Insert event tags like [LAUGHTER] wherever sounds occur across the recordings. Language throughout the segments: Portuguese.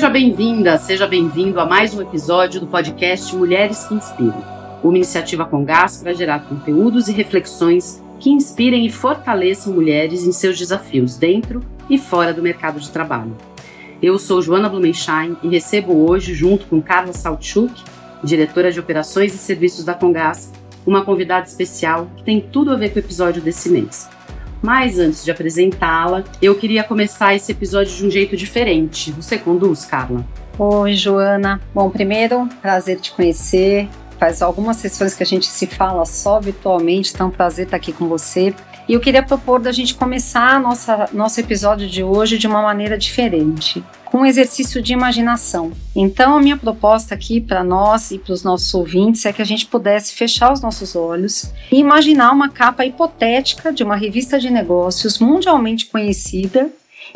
Seja bem-vinda, seja bem-vindo a mais um episódio do podcast Mulheres que Inspiram, uma iniciativa com gás para gerar conteúdos e reflexões que inspirem e fortaleçam mulheres em seus desafios dentro e fora do mercado de trabalho. Eu sou Joana Blumenstein e recebo hoje, junto com Carla Saltchuk, diretora de Operações e Serviços da Congás, uma convidada especial que tem tudo a ver com o episódio desse mês. Mas antes de apresentá-la, eu queria começar esse episódio de um jeito diferente. Você conduz, Carla? Oi, Joana. Bom, primeiro, prazer te conhecer. Faz algumas sessões que a gente se fala só virtualmente, então prazer estar aqui com você. E eu queria propor da gente começar nossa, nosso episódio de hoje de uma maneira diferente com um exercício de imaginação. Então, a minha proposta aqui para nós e para os nossos ouvintes é que a gente pudesse fechar os nossos olhos e imaginar uma capa hipotética de uma revista de negócios mundialmente conhecida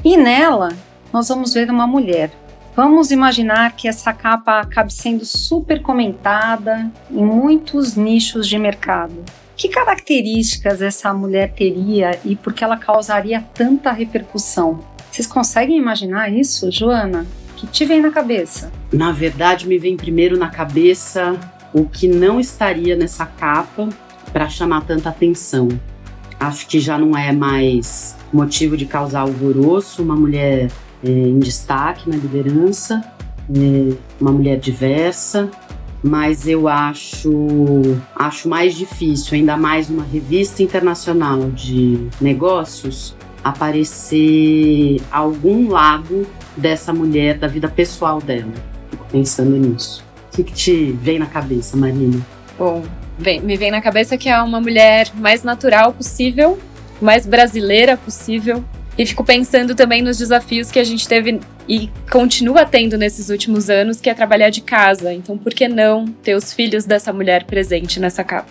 e nela nós vamos ver uma mulher. Vamos imaginar que essa capa acabe sendo super comentada em muitos nichos de mercado. Que características essa mulher teria e por que ela causaria tanta repercussão? Vocês conseguem imaginar isso, Joana? O que te vem na cabeça? Na verdade, me vem primeiro na cabeça o que não estaria nessa capa para chamar tanta atenção. Acho que já não é mais motivo de causar alvoroço uma mulher é, em destaque na liderança, é, uma mulher diversa, mas eu acho acho mais difícil, ainda mais uma revista internacional de negócios, aparecer algum lado dessa mulher, da vida pessoal dela. Fico pensando nisso. O que, que te vem na cabeça, Marina? Bom, vem, me vem na cabeça que é uma mulher mais natural possível, mais brasileira possível. E fico pensando também nos desafios que a gente teve e continua tendo nesses últimos anos, que é trabalhar de casa. Então, por que não ter os filhos dessa mulher presente nessa capa?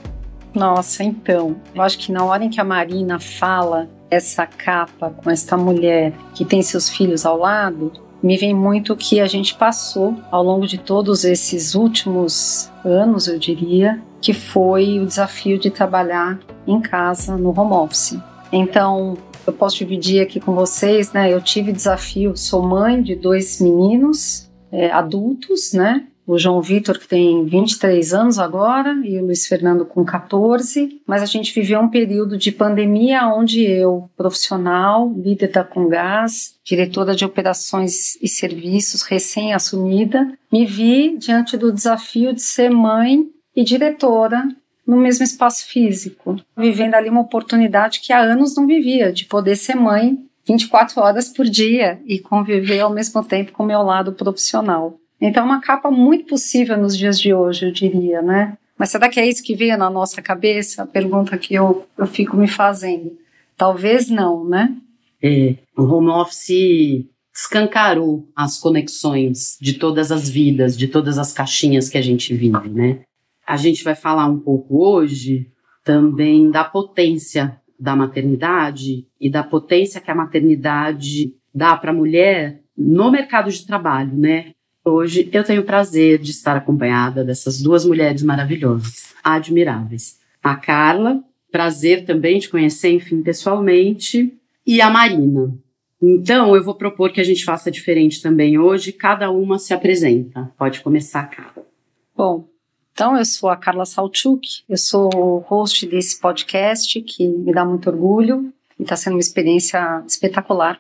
Nossa, então, eu acho que na hora em que a Marina fala essa capa com esta mulher que tem seus filhos ao lado, me vem muito o que a gente passou ao longo de todos esses últimos anos, eu diria, que foi o desafio de trabalhar em casa no home office. Então, eu posso dividir aqui com vocês, né? Eu tive desafio, sou mãe de dois meninos é, adultos, né? O João Vitor, que tem 23 anos agora, e o Luiz Fernando com 14, mas a gente viveu um período de pandemia onde eu, profissional, líder da Congás, diretora de operações e serviços recém-assumida, me vi diante do desafio de ser mãe e diretora no mesmo espaço físico, vivendo ali uma oportunidade que há anos não vivia, de poder ser mãe 24 horas por dia e conviver ao mesmo tempo com o meu lado profissional. Então, uma capa muito possível nos dias de hoje, eu diria, né? Mas será que é isso que veio na nossa cabeça? A pergunta que eu, eu fico me fazendo. Talvez não, né? É, o home office escancarou as conexões de todas as vidas, de todas as caixinhas que a gente vive, né? A gente vai falar um pouco hoje também da potência da maternidade e da potência que a maternidade dá para a mulher no mercado de trabalho, né? Hoje eu tenho o prazer de estar acompanhada dessas duas mulheres maravilhosas, admiráveis. A Carla, prazer também de conhecer, enfim, pessoalmente, e a Marina. Então, eu vou propor que a gente faça diferente também hoje, cada uma se apresenta. Pode começar, Carla. Bom, então eu sou a Carla Salchuk, eu sou host desse podcast que me dá muito orgulho e está sendo uma experiência espetacular.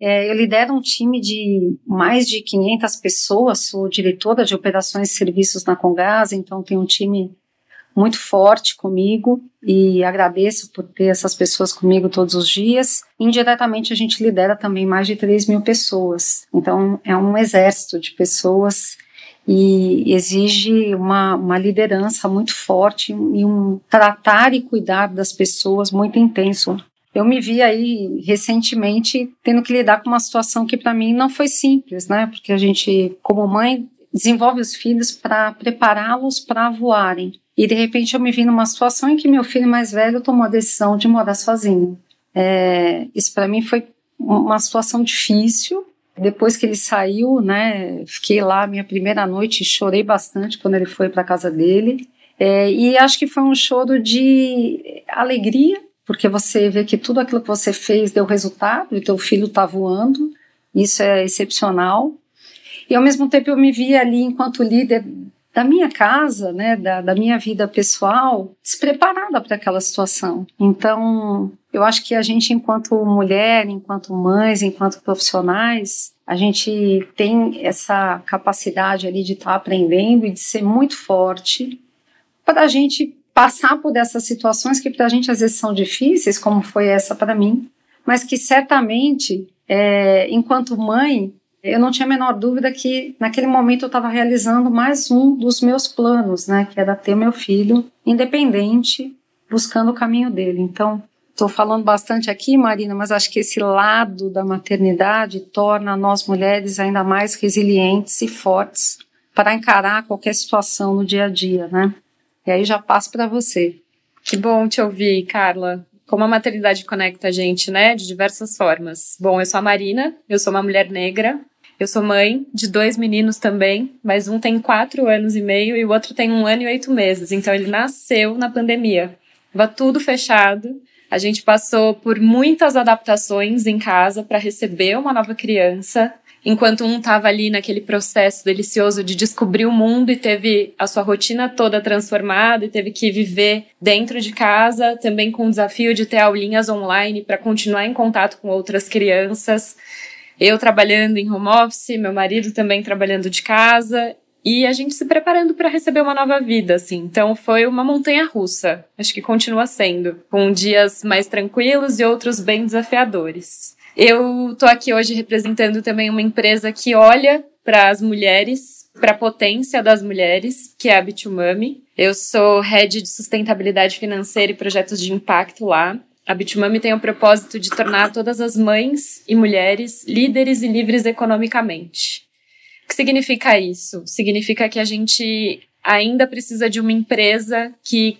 É, eu lidero um time de mais de 500 pessoas, sou diretora de operações e serviços na Congás, então tenho um time muito forte comigo e agradeço por ter essas pessoas comigo todos os dias. Indiretamente, a gente lidera também mais de 3 mil pessoas, então é um exército de pessoas e exige uma, uma liderança muito forte e um tratar e cuidar das pessoas muito intenso eu me vi aí recentemente tendo que lidar com uma situação que para mim não foi simples, né? Porque a gente, como mãe, desenvolve os filhos para prepará-los para voarem. E de repente eu me vi numa situação em que meu filho mais velho tomou a decisão de morar sozinho. É, isso para mim foi uma situação difícil. Depois que ele saiu, né, fiquei lá minha primeira noite, chorei bastante quando ele foi para casa dele. É, e acho que foi um choro de alegria porque você vê que tudo aquilo que você fez deu resultado e teu filho está voando, isso é excepcional. E ao mesmo tempo eu me via ali enquanto líder da minha casa, né, da, da minha vida pessoal, despreparada para aquela situação. Então, eu acho que a gente, enquanto mulher, enquanto mães, enquanto profissionais, a gente tem essa capacidade ali de estar tá aprendendo e de ser muito forte para a gente passar por essas situações que para a gente às vezes são difíceis, como foi essa para mim, mas que certamente, é, enquanto mãe, eu não tinha a menor dúvida que naquele momento eu estava realizando mais um dos meus planos, né, que era ter meu filho independente, buscando o caminho dele. Então, estou falando bastante aqui, Marina, mas acho que esse lado da maternidade torna nós mulheres ainda mais resilientes e fortes para encarar qualquer situação no dia a dia, né? E aí já passo para você. Que bom te ouvir, Carla. Como a maternidade conecta a gente, né? De diversas formas. Bom, eu sou a Marina, eu sou uma mulher negra, eu sou mãe de dois meninos também, mas um tem quatro anos e meio e o outro tem um ano e oito meses. Então ele nasceu na pandemia. Tava tudo fechado. A gente passou por muitas adaptações em casa para receber uma nova criança. Enquanto um estava ali naquele processo delicioso de descobrir o mundo e teve a sua rotina toda transformada e teve que viver dentro de casa, também com o desafio de ter aulinhas online para continuar em contato com outras crianças eu trabalhando em home office, meu marido também trabalhando de casa e a gente se preparando para receber uma nova vida, assim. Então foi uma montanha russa, acho que continua sendo, com dias mais tranquilos e outros bem desafiadores. Eu tô aqui hoje representando também uma empresa que olha para as mulheres, para a potência das mulheres, que é a Bitumami. Eu sou head de sustentabilidade financeira e projetos de impacto lá. A Bitmami tem o propósito de tornar todas as mães e mulheres líderes e livres economicamente. O que significa isso? Significa que a gente ainda precisa de uma empresa que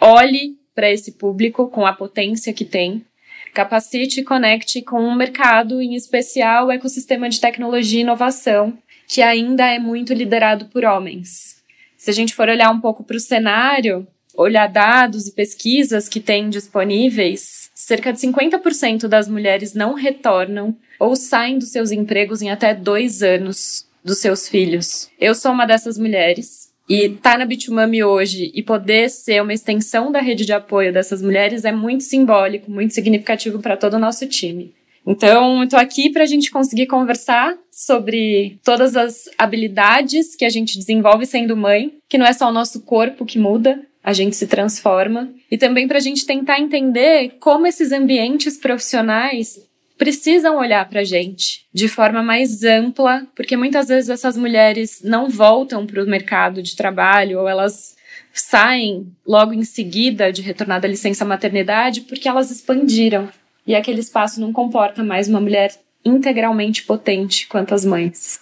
olhe para esse público com a potência que tem, capacite e conecte com um mercado, em especial o ecossistema de tecnologia e inovação, que ainda é muito liderado por homens. Se a gente for olhar um pouco para o cenário, olhar dados e pesquisas que tem disponíveis, cerca de 50% das mulheres não retornam ou saem dos seus empregos em até dois anos dos seus filhos. Eu sou uma dessas mulheres. E estar tá na Bitumami hoje e poder ser uma extensão da rede de apoio dessas mulheres é muito simbólico, muito significativo para todo o nosso time. Então, tô aqui para a gente conseguir conversar sobre todas as habilidades que a gente desenvolve sendo mãe, que não é só o nosso corpo que muda, a gente se transforma e também para a gente tentar entender como esses ambientes profissionais precisam olhar para a gente de forma mais ampla, porque muitas vezes essas mulheres não voltam para o mercado de trabalho ou elas saem logo em seguida de retornar da licença maternidade porque elas expandiram e aquele espaço não comporta mais uma mulher integralmente potente quanto as mães.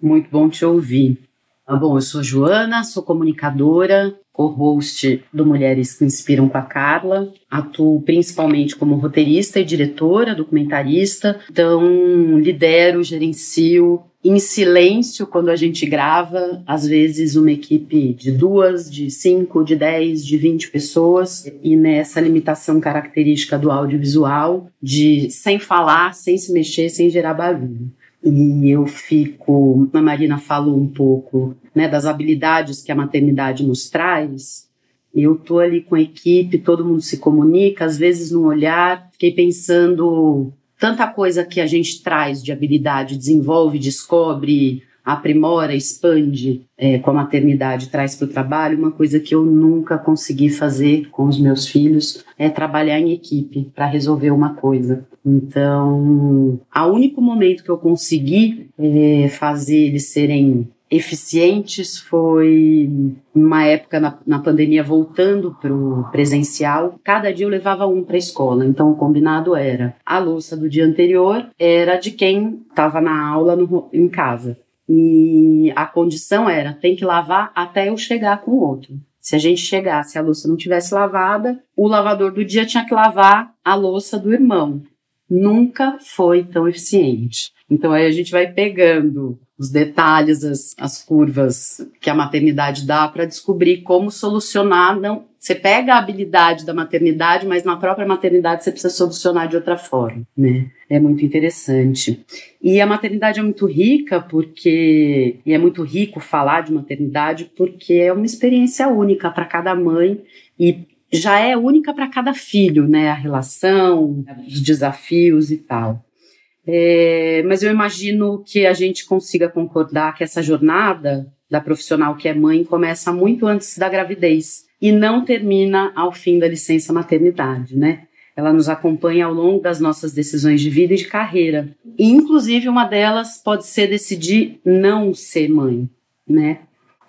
Muito bom te ouvir. Ah, bom, eu sou Joana, sou comunicadora, co-host do Mulheres que Inspiram com a Carla. Atuo principalmente como roteirista e diretora, documentarista. Então, lidero, gerencio em silêncio quando a gente grava, às vezes uma equipe de duas, de cinco, de dez, de vinte pessoas, e nessa limitação característica do audiovisual, de sem falar, sem se mexer, sem gerar barulho e eu fico. A Marina falou um pouco né, das habilidades que a maternidade nos traz. Eu tô ali com a equipe, todo mundo se comunica, às vezes no olhar. Fiquei pensando tanta coisa que a gente traz de habilidade, desenvolve, descobre, aprimora, expande é, com a maternidade, traz para o trabalho. Uma coisa que eu nunca consegui fazer com os meus filhos é trabalhar em equipe para resolver uma coisa. Então, o único momento que eu consegui é, fazer eles serem eficientes foi uma época na, na pandemia voltando para o presencial. Cada dia eu levava um para a escola, então o combinado era a louça do dia anterior era de quem estava na aula no, em casa. E a condição era tem que lavar até eu chegar com o outro. Se a gente chegasse e a louça não tivesse lavada, o lavador do dia tinha que lavar a louça do irmão nunca foi tão eficiente. Então aí a gente vai pegando os detalhes, as, as curvas que a maternidade dá para descobrir como solucionar, não Você pega a habilidade da maternidade, mas na própria maternidade você precisa solucionar de outra forma, né? É muito interessante. E a maternidade é muito rica porque e é muito rico falar de maternidade porque é uma experiência única para cada mãe e já é única para cada filho, né? A relação, os desafios e tal. É, mas eu imagino que a gente consiga concordar que essa jornada da profissional que é mãe começa muito antes da gravidez e não termina ao fim da licença maternidade, né? Ela nos acompanha ao longo das nossas decisões de vida e de carreira. E, inclusive, uma delas pode ser decidir não ser mãe, né?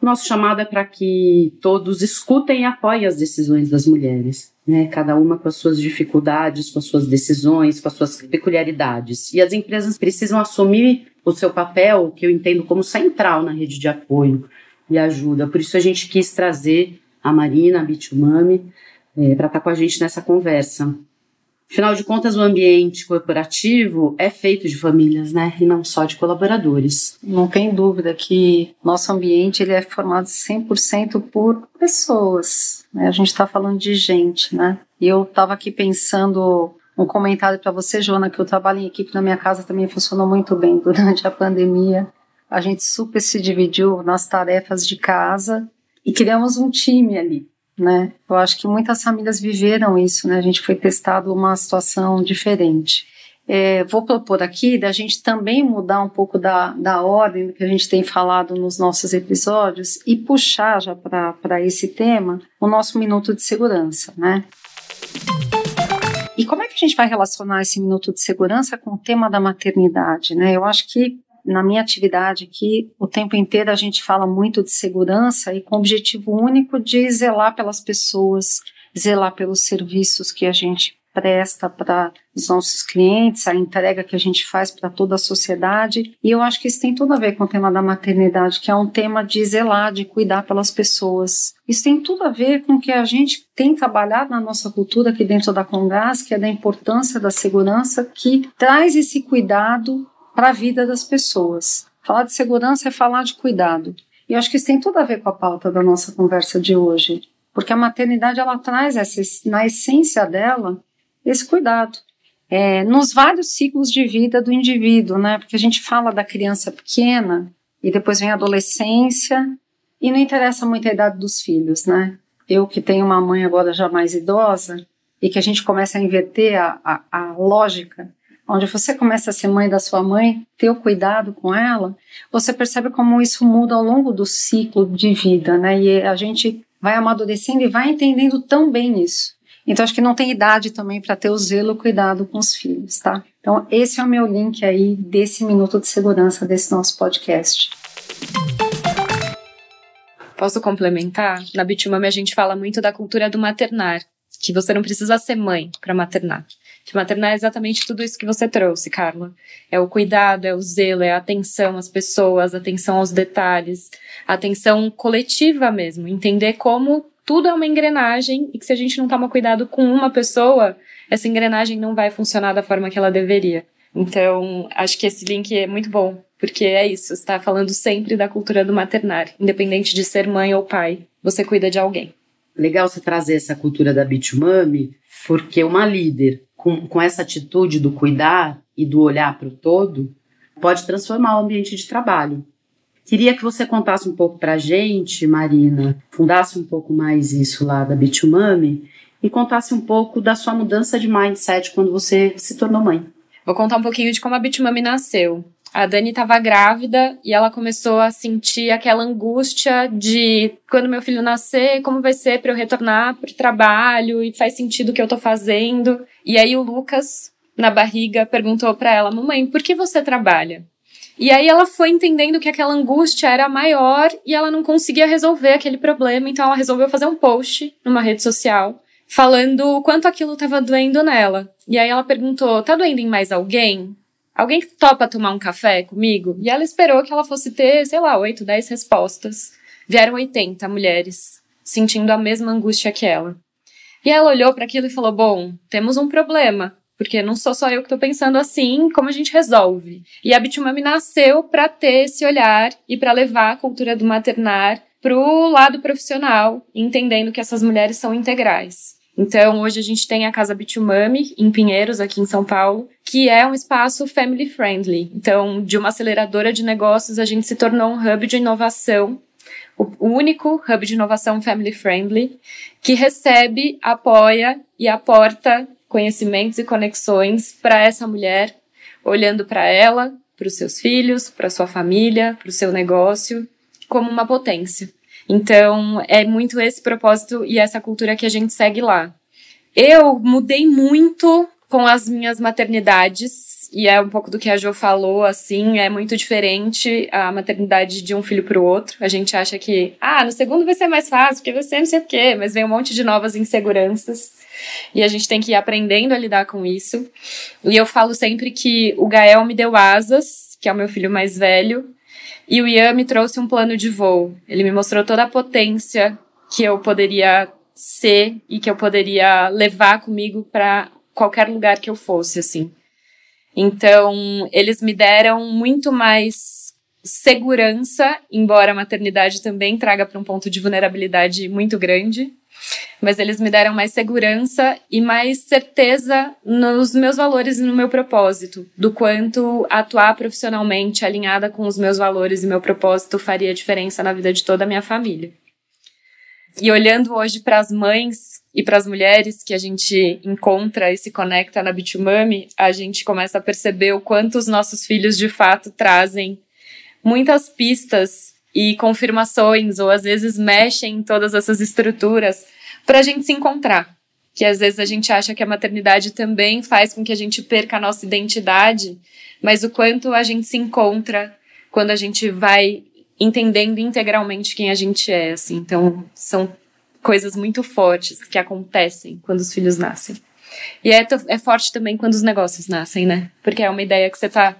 Nosso chamado é para que todos escutem e apoiem as decisões das mulheres, né? Cada uma com as suas dificuldades, com as suas decisões, com as suas peculiaridades. E as empresas precisam assumir o seu papel, que eu entendo como central na rede de apoio e ajuda. Por isso a gente quis trazer a Marina, a Bitumami, é, para estar tá com a gente nessa conversa. Afinal de contas, o ambiente corporativo é feito de famílias, né? E não só de colaboradores. Não tem dúvida que nosso ambiente ele é formado 100% por pessoas. Né? A gente está falando de gente, né? E eu estava aqui pensando um comentário para você, Joana, que o trabalho em equipe na minha casa também funcionou muito bem durante a pandemia. A gente super se dividiu nas tarefas de casa e criamos um time ali, né? Eu acho que muitas famílias viveram isso, né? A gente foi testado uma situação diferente. É, vou propor aqui da gente também mudar um pouco da, da ordem que a gente tem falado nos nossos episódios e puxar já para esse tema o nosso minuto de segurança, né? E como é que a gente vai relacionar esse minuto de segurança com o tema da maternidade, né? Eu acho que na minha atividade aqui, o tempo inteiro a gente fala muito de segurança e com o objetivo único de zelar pelas pessoas, zelar pelos serviços que a gente presta para os nossos clientes, a entrega que a gente faz para toda a sociedade. E eu acho que isso tem tudo a ver com o tema da maternidade, que é um tema de zelar, de cuidar pelas pessoas. Isso tem tudo a ver com o que a gente tem trabalhado na nossa cultura aqui dentro da Congás, que é da importância da segurança, que traz esse cuidado para a vida das pessoas. Falar de segurança é falar de cuidado. E eu acho que isso tem tudo a ver com a pauta da nossa conversa de hoje, porque a maternidade ela traz essa, na essência dela esse cuidado. É, nos vários ciclos de vida do indivíduo, né? Porque a gente fala da criança pequena e depois vem a adolescência e não interessa muito a idade dos filhos, né? Eu que tenho uma mãe agora já mais idosa e que a gente começa a inverter a, a, a lógica onde você começa a ser mãe da sua mãe, ter o cuidado com ela, você percebe como isso muda ao longo do ciclo de vida, né? E a gente vai amadurecendo e vai entendendo tão bem isso. Então acho que não tem idade também para ter o zelo, o cuidado com os filhos, tá? Então esse é o meu link aí desse minuto de segurança desse nosso podcast. Posso complementar? Na Bitumami a gente fala muito da cultura do maternar, que você não precisa ser mãe para maternar. Que maternar é exatamente tudo isso que você trouxe, Carla. É o cuidado, é o zelo, é a atenção às pessoas, atenção aos detalhes, atenção coletiva mesmo. Entender como tudo é uma engrenagem e que se a gente não toma cuidado com uma pessoa, essa engrenagem não vai funcionar da forma que ela deveria. Então, acho que esse link é muito bom, porque é isso, está falando sempre da cultura do maternar, independente de ser mãe ou pai, você cuida de alguém. Legal você trazer essa cultura da Bitumami, porque uma líder com, com essa atitude do cuidar e do olhar para o todo pode transformar o ambiente de trabalho. Queria que você contasse um pouco para a gente, Marina, fundasse um pouco mais isso lá da Bitumami e contasse um pouco da sua mudança de mindset quando você se tornou mãe. Vou contar um pouquinho de como a Bitumami nasceu a Dani estava grávida e ela começou a sentir aquela angústia de quando meu filho nascer, como vai ser para eu retornar para o trabalho e faz sentido o que eu estou fazendo. E aí o Lucas, na barriga, perguntou para ela: Mamãe, por que você trabalha? E aí ela foi entendendo que aquela angústia era maior e ela não conseguia resolver aquele problema, então ela resolveu fazer um post numa rede social falando o quanto aquilo estava doendo nela. E aí ela perguntou: tá doendo em mais alguém? Alguém topa tomar um café comigo? E ela esperou que ela fosse ter, sei lá, 8, 10 respostas. Vieram 80 mulheres, sentindo a mesma angústia que ela. E ela olhou para aquilo e falou: Bom, temos um problema, porque não sou só eu que estou pensando assim, como a gente resolve? E a Bitumami nasceu para ter esse olhar e para levar a cultura do maternar pro lado profissional, entendendo que essas mulheres são integrais. Então, hoje a gente tem a Casa Bitumami, em Pinheiros, aqui em São Paulo, que é um espaço family friendly. Então, de uma aceleradora de negócios, a gente se tornou um hub de inovação, o único hub de inovação family friendly, que recebe, apoia e aporta conhecimentos e conexões para essa mulher, olhando para ela, para os seus filhos, para sua família, para o seu negócio, como uma potência. Então, é muito esse propósito e essa cultura que a gente segue lá. Eu mudei muito com as minhas maternidades, e é um pouco do que a Jo falou, assim, é muito diferente a maternidade de um filho para o outro. A gente acha que, ah, no segundo vai ser mais fácil, porque você não sei o quê, mas vem um monte de novas inseguranças. E a gente tem que ir aprendendo a lidar com isso. E eu falo sempre que o Gael me deu asas, que é o meu filho mais velho, e o Ian me trouxe um plano de voo. Ele me mostrou toda a potência que eu poderia ser e que eu poderia levar comigo para qualquer lugar que eu fosse, assim. Então, eles me deram muito mais segurança, embora a maternidade também traga para um ponto de vulnerabilidade muito grande mas eles me deram mais segurança e mais certeza nos meus valores e no meu propósito, do quanto atuar profissionalmente alinhada com os meus valores e meu propósito faria diferença na vida de toda a minha família. E olhando hoje para as mães e para as mulheres que a gente encontra e se conecta na Bitumami, a gente começa a perceber o quanto os nossos filhos de fato trazem muitas pistas e confirmações, ou às vezes mexem em todas essas estruturas para a gente se encontrar. Que às vezes a gente acha que a maternidade também faz com que a gente perca a nossa identidade, mas o quanto a gente se encontra quando a gente vai entendendo integralmente quem a gente é, assim. Então, são coisas muito fortes que acontecem quando os filhos nascem. E é, é forte também quando os negócios nascem, né? Porque é uma ideia que você tá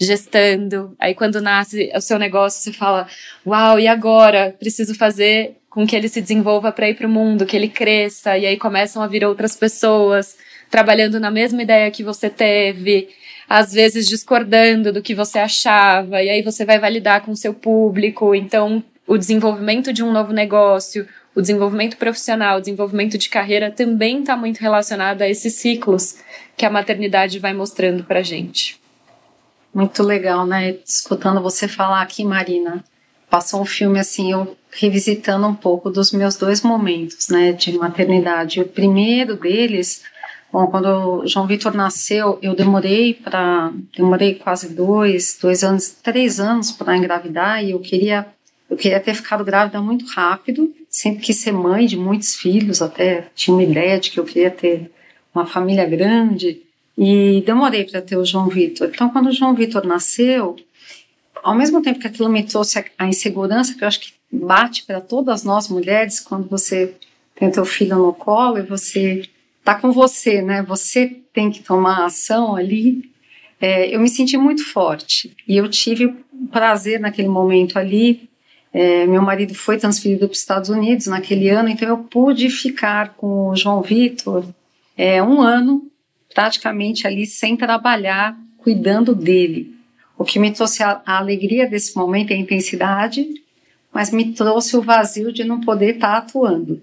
gestando. Aí quando nasce o seu negócio, você fala: "Uau, e agora? Preciso fazer com que ele se desenvolva para ir para o mundo, que ele cresça". E aí começam a vir outras pessoas trabalhando na mesma ideia que você teve, às vezes discordando do que você achava, e aí você vai validar com o seu público. Então, o desenvolvimento de um novo negócio, o desenvolvimento profissional, o desenvolvimento de carreira também está muito relacionado a esses ciclos que a maternidade vai mostrando para gente. Muito legal, né? Escutando você falar aqui, Marina, passou um filme assim, eu revisitando um pouco dos meus dois momentos, né, de maternidade. O primeiro deles, bom, quando o João Vitor nasceu, eu demorei para, demorei quase dois, dois anos, três anos para engravidar e eu queria, eu queria ter ficado grávida muito rápido. Sempre quis ser mãe de muitos filhos, até tinha uma ideia de que eu queria ter uma família grande. E demorei para ter o João Vitor. Então, quando o João Vitor nasceu, ao mesmo tempo que aquilo me trouxe a insegurança, que eu acho que bate para todas nós mulheres, quando você tem teu filho no colo e você tá com você, né? Você tem que tomar ação ali. É, eu me senti muito forte e eu tive prazer naquele momento ali. É, meu marido foi transferido para os Estados Unidos naquele ano, então eu pude ficar com o João Vitor é, um ano praticamente ali sem trabalhar, cuidando dele. O que me trouxe a, a alegria desse momento é a intensidade, mas me trouxe o vazio de não poder estar tá atuando.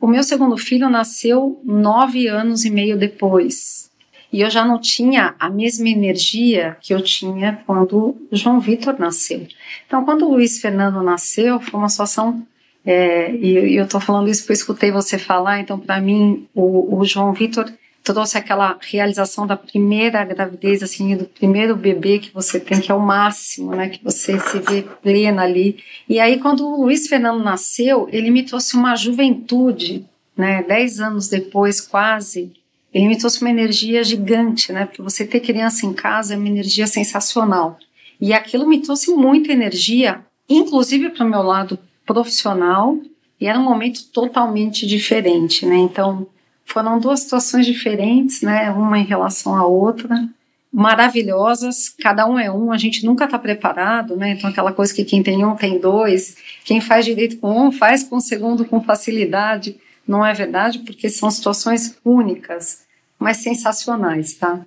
O meu segundo filho nasceu nove anos e meio depois. E eu já não tinha a mesma energia que eu tinha quando João Vitor nasceu. Então, quando o Luiz Fernando nasceu, foi uma situação. É, e, eu estou falando isso porque eu escutei você falar, então, para mim, o, o João Vitor trouxe aquela realização da primeira gravidez, assim, do primeiro bebê que você tem, que é o máximo, né, que você se vê plena ali. E aí, quando o Luiz Fernando nasceu, ele me trouxe uma juventude, né, dez anos depois, quase, ele me trouxe uma energia gigante, né, porque você ter criança em casa é uma energia sensacional. E aquilo me trouxe muita energia, inclusive para o meu lado profissional, e era um momento totalmente diferente, né, então foram duas situações diferentes, né? Uma em relação à outra, maravilhosas. Cada um é um, a gente nunca está preparado, né? Então, aquela coisa que quem tem um tem dois, quem faz direito com um faz com o segundo com facilidade. Não é verdade, porque são situações únicas, mas sensacionais, tá?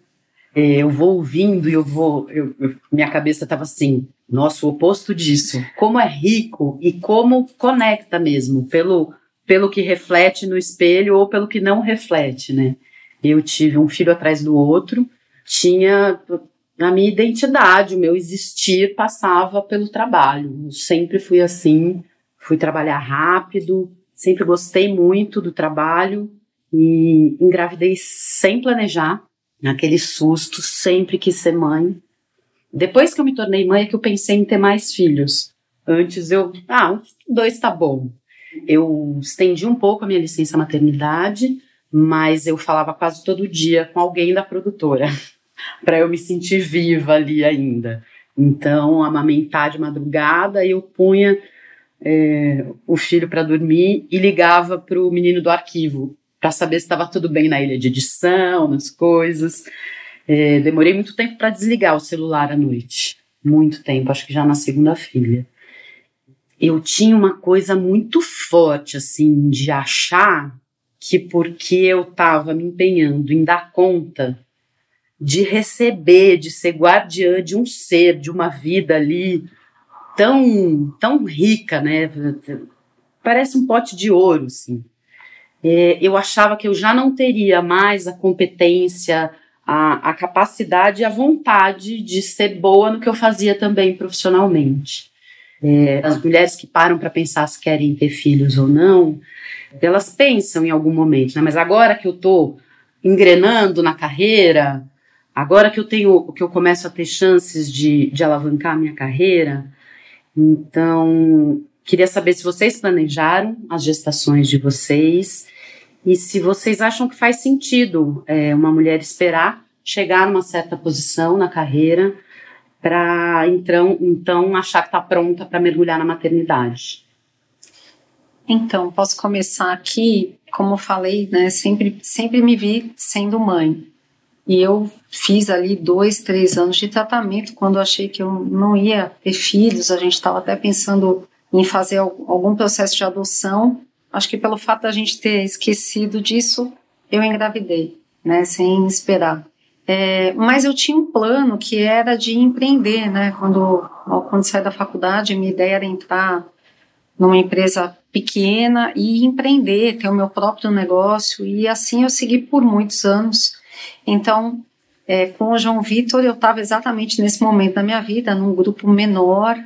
É, eu vou ouvindo e eu vou. Eu, eu, minha cabeça estava assim, Nosso oposto disso. Como é rico e como conecta mesmo, pelo, pelo que reflete no espelho ou pelo que não reflete, né? Eu tive um filho atrás do outro, tinha a minha identidade, o meu existir passava pelo trabalho. Eu sempre fui assim, fui trabalhar rápido, sempre gostei muito do trabalho e engravidei sem planejar, naquele susto, sempre quis ser mãe. Depois que eu me tornei mãe é que eu pensei em ter mais filhos. Antes eu, ah, dois tá bom. Eu estendi um pouco a minha licença maternidade, mas eu falava quase todo dia com alguém da produtora, [LAUGHS] para eu me sentir viva ali ainda. Então, amamentar de madrugada, eu punha é, o filho para dormir e ligava para o menino do arquivo para saber se estava tudo bem na ilha de edição, nas coisas. É, demorei muito tempo para desligar o celular à noite. Muito tempo, acho que já na segunda filha. Eu tinha uma coisa muito forte, assim, de achar que porque eu estava me empenhando em dar conta de receber, de ser guardiã de um ser, de uma vida ali tão, tão rica, né? Parece um pote de ouro, assim. É, eu achava que eu já não teria mais a competência, a, a capacidade e a vontade de ser boa no que eu fazia também profissionalmente. É, as mulheres que param para pensar se querem ter filhos ou não, elas pensam em algum momento, né? Mas agora que eu estou engrenando na carreira, agora que eu tenho, que eu começo a ter chances de, de alavancar minha carreira, então queria saber se vocês planejaram as gestações de vocês e se vocês acham que faz sentido é, uma mulher esperar chegar numa certa posição na carreira para então, então achar que está pronta para mergulhar na maternidade. Então, posso começar aqui, como falei, né, sempre, sempre me vi sendo mãe. E eu fiz ali dois, três anos de tratamento quando achei que eu não ia ter filhos. A gente estava até pensando em fazer algum processo de adoção. Acho que pelo fato da gente ter esquecido disso, eu engravidei, né, sem esperar. É, mas eu tinha um plano que era de empreender, né? Quando, quando saí da faculdade, minha ideia era entrar numa empresa pequena e empreender, ter o meu próprio negócio, e assim eu segui por muitos anos. Então, é, com o João Vitor, eu estava exatamente nesse momento da minha vida, num grupo menor,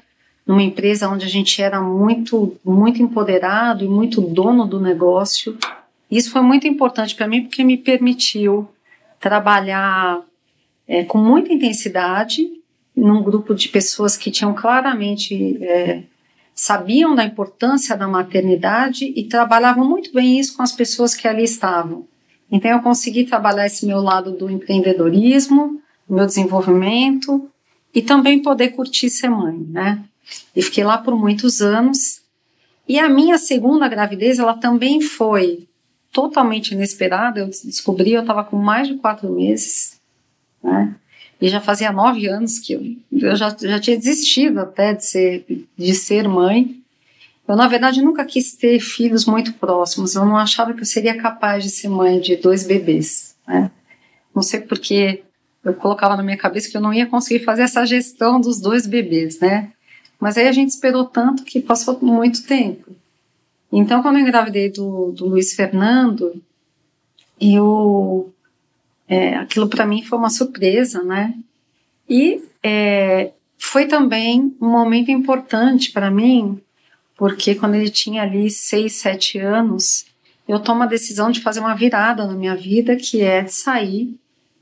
numa empresa onde a gente era muito, muito empoderado e muito dono do negócio. Isso foi muito importante para mim porque me permitiu trabalhar é, com muita intensidade num grupo de pessoas que tinham claramente é, sabiam da importância da maternidade e trabalhavam muito bem isso com as pessoas que ali estavam. Então eu consegui trabalhar esse meu lado do empreendedorismo, do meu desenvolvimento e também poder curtir ser mãe, né? E fiquei lá por muitos anos. E a minha segunda gravidez, ela também foi totalmente inesperada. Eu descobri, eu estava com mais de quatro meses, né? E já fazia nove anos que eu, eu já, já tinha desistido até de ser, de ser mãe. Eu, na verdade, nunca quis ter filhos muito próximos. Eu não achava que eu seria capaz de ser mãe de dois bebês, né? Não sei porque eu colocava na minha cabeça que eu não ia conseguir fazer essa gestão dos dois bebês, né? Mas aí a gente esperou tanto que passou muito tempo. Então, quando eu engravidei do, do Luiz Fernando, eu é, aquilo para mim foi uma surpresa, né? E é, foi também um momento importante para mim, porque quando ele tinha ali seis, sete anos, eu tomo a decisão de fazer uma virada na minha vida, que é sair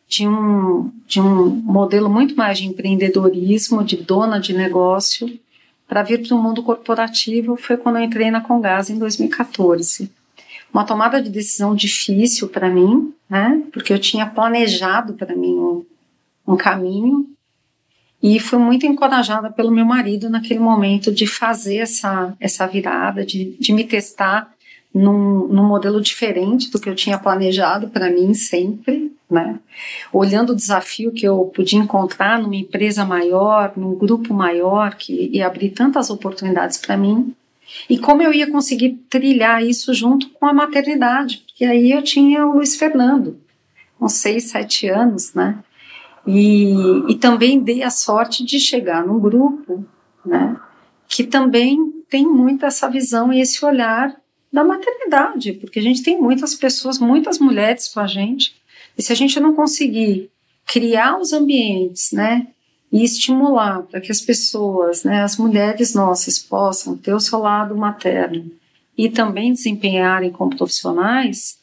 de um, de um modelo muito mais de empreendedorismo, de dona de negócio, para vir para o mundo corporativo. Foi quando eu entrei na Congás em 2014 uma tomada de decisão difícil para mim, né? Porque eu tinha planejado para mim um, um caminho e fui muito encorajada pelo meu marido naquele momento de fazer essa, essa virada, de, de me testar num, num modelo diferente do que eu tinha planejado para mim sempre, né? Olhando o desafio que eu podia encontrar numa empresa maior, num grupo maior, que ia abrir tantas oportunidades para mim, e como eu ia conseguir trilhar isso junto com a maternidade, porque aí eu tinha o Luiz Fernando, com seis, sete anos, né? E, e também dei a sorte de chegar num grupo né? Que também tem muito essa visão e esse olhar da maternidade, porque a gente tem muitas pessoas, muitas mulheres com a gente, e se a gente não conseguir criar os ambientes, né, e estimular para que as pessoas, né, as mulheres nossas possam ter o seu lado materno e também desempenharem como profissionais,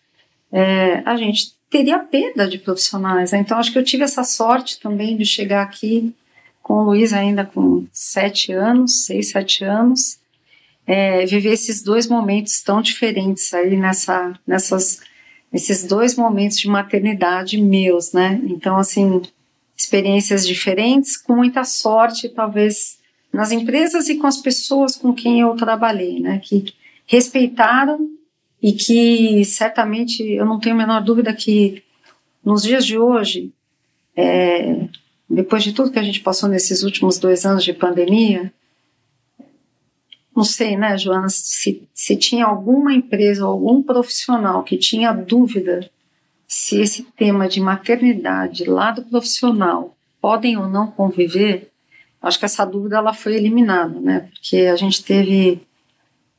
é, a gente teria perda de profissionais. Né? Então, acho que eu tive essa sorte também de chegar aqui com o Luiz ainda com sete anos, seis, sete anos, é, viver esses dois momentos tão diferentes aí nessa, nessas, nesses dois momentos de maternidade meus, né? Então, assim, experiências diferentes, com muita sorte, talvez, nas empresas e com as pessoas com quem eu trabalhei, né? Que respeitaram e que certamente eu não tenho a menor dúvida que nos dias de hoje, é, depois de tudo que a gente passou nesses últimos dois anos de pandemia, não sei, né, Joana, se, se tinha alguma empresa ou algum profissional que tinha dúvida se esse tema de maternidade, lado profissional, podem ou não conviver, acho que essa dúvida ela foi eliminada, né? Porque a gente teve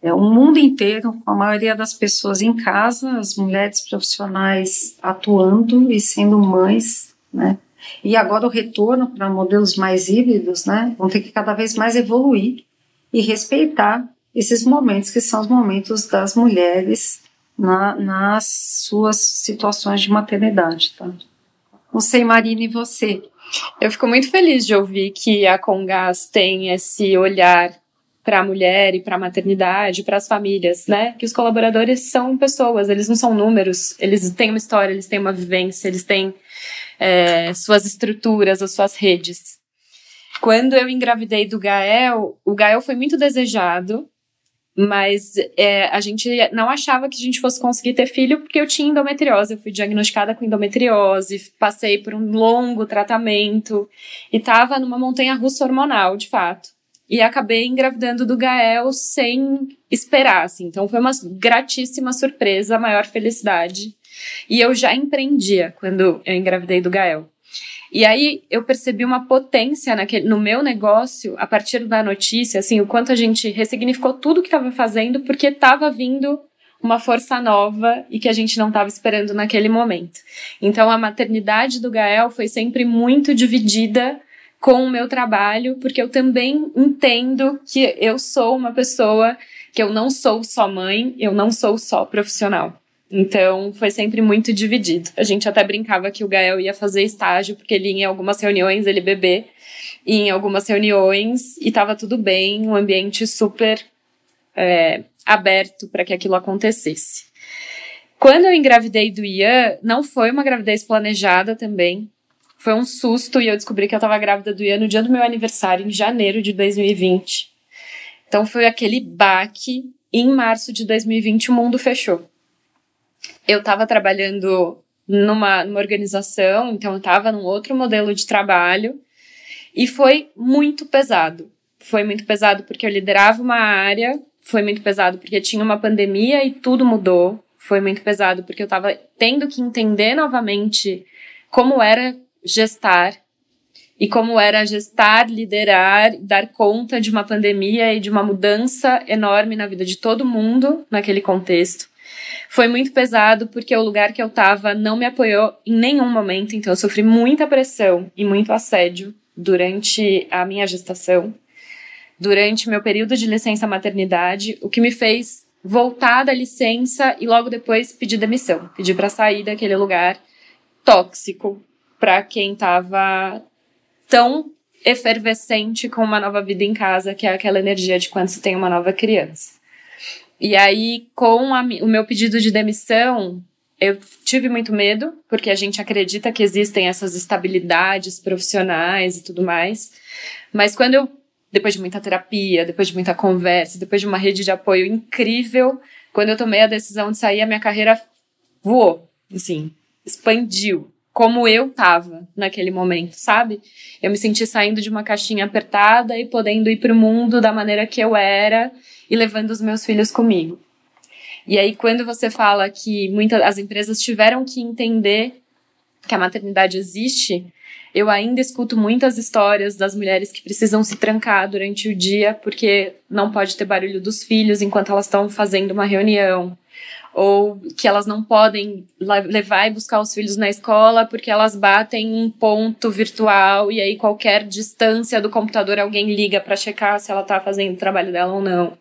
é, o mundo inteiro, com a maioria das pessoas em casa, as mulheres profissionais atuando e sendo mães, né? E agora o retorno para modelos mais híbridos, né? Vão ter que cada vez mais evoluir e respeitar esses momentos que são os momentos das mulheres na, nas suas situações de maternidade, tá? Não sei, Marina, e você? Eu fico muito feliz de ouvir que a Congás tem esse olhar para a mulher e para a maternidade, para as famílias, né? Que os colaboradores são pessoas, eles não são números, eles têm uma história, eles têm uma vivência, eles têm é, suas estruturas, as suas redes. Quando eu engravidei do Gael, o Gael foi muito desejado, mas é, a gente não achava que a gente fosse conseguir ter filho porque eu tinha endometriose. Eu fui diagnosticada com endometriose, passei por um longo tratamento e estava numa montanha russa hormonal, de fato. E acabei engravidando do Gael sem esperar, assim. Então foi uma gratíssima surpresa, a maior felicidade. E eu já empreendia quando eu engravidei do Gael. E aí eu percebi uma potência naquele, no meu negócio a partir da notícia, assim, o quanto a gente ressignificou tudo que estava fazendo porque estava vindo uma força nova e que a gente não estava esperando naquele momento. Então a maternidade do Gael foi sempre muito dividida com o meu trabalho, porque eu também entendo que eu sou uma pessoa que eu não sou só mãe, eu não sou só profissional. Então, foi sempre muito dividido. A gente até brincava que o Gael ia fazer estágio, porque ele em algumas reuniões, ele bebê, em algumas reuniões, e estava tudo bem, um ambiente super é, aberto para que aquilo acontecesse. Quando eu engravidei do Ian, não foi uma gravidez planejada também. Foi um susto e eu descobri que eu estava grávida do Ian no dia do meu aniversário, em janeiro de 2020. Então foi aquele baque. Em março de 2020 o mundo fechou eu estava trabalhando numa, numa organização, então eu estava num outro modelo de trabalho e foi muito pesado. Foi muito pesado porque eu liderava uma área, foi muito pesado porque tinha uma pandemia e tudo mudou. Foi muito pesado porque eu estava tendo que entender novamente como era gestar e como era gestar, liderar, dar conta de uma pandemia e de uma mudança enorme na vida de todo mundo naquele contexto. Foi muito pesado porque o lugar que eu tava não me apoiou em nenhum momento, então eu sofri muita pressão e muito assédio durante a minha gestação, durante meu período de licença maternidade, o que me fez voltar da licença e logo depois pedir demissão, pedir para sair daquele lugar tóxico para quem tava tão efervescente com uma nova vida em casa, que é aquela energia de quando se tem uma nova criança. E aí, com a, o meu pedido de demissão, eu tive muito medo, porque a gente acredita que existem essas estabilidades profissionais e tudo mais. Mas quando eu, depois de muita terapia, depois de muita conversa, depois de uma rede de apoio incrível, quando eu tomei a decisão de sair, a minha carreira voou, assim, expandiu, como eu tava naquele momento, sabe? Eu me senti saindo de uma caixinha apertada e podendo ir para o mundo da maneira que eu era e levando os meus filhos comigo. E aí, quando você fala que muitas as empresas tiveram que entender que a maternidade existe, eu ainda escuto muitas histórias das mulheres que precisam se trancar durante o dia porque não pode ter barulho dos filhos enquanto elas estão fazendo uma reunião. Ou que elas não podem levar e buscar os filhos na escola porque elas batem um ponto virtual e aí qualquer distância do computador alguém liga para checar se ela está fazendo o trabalho dela ou não.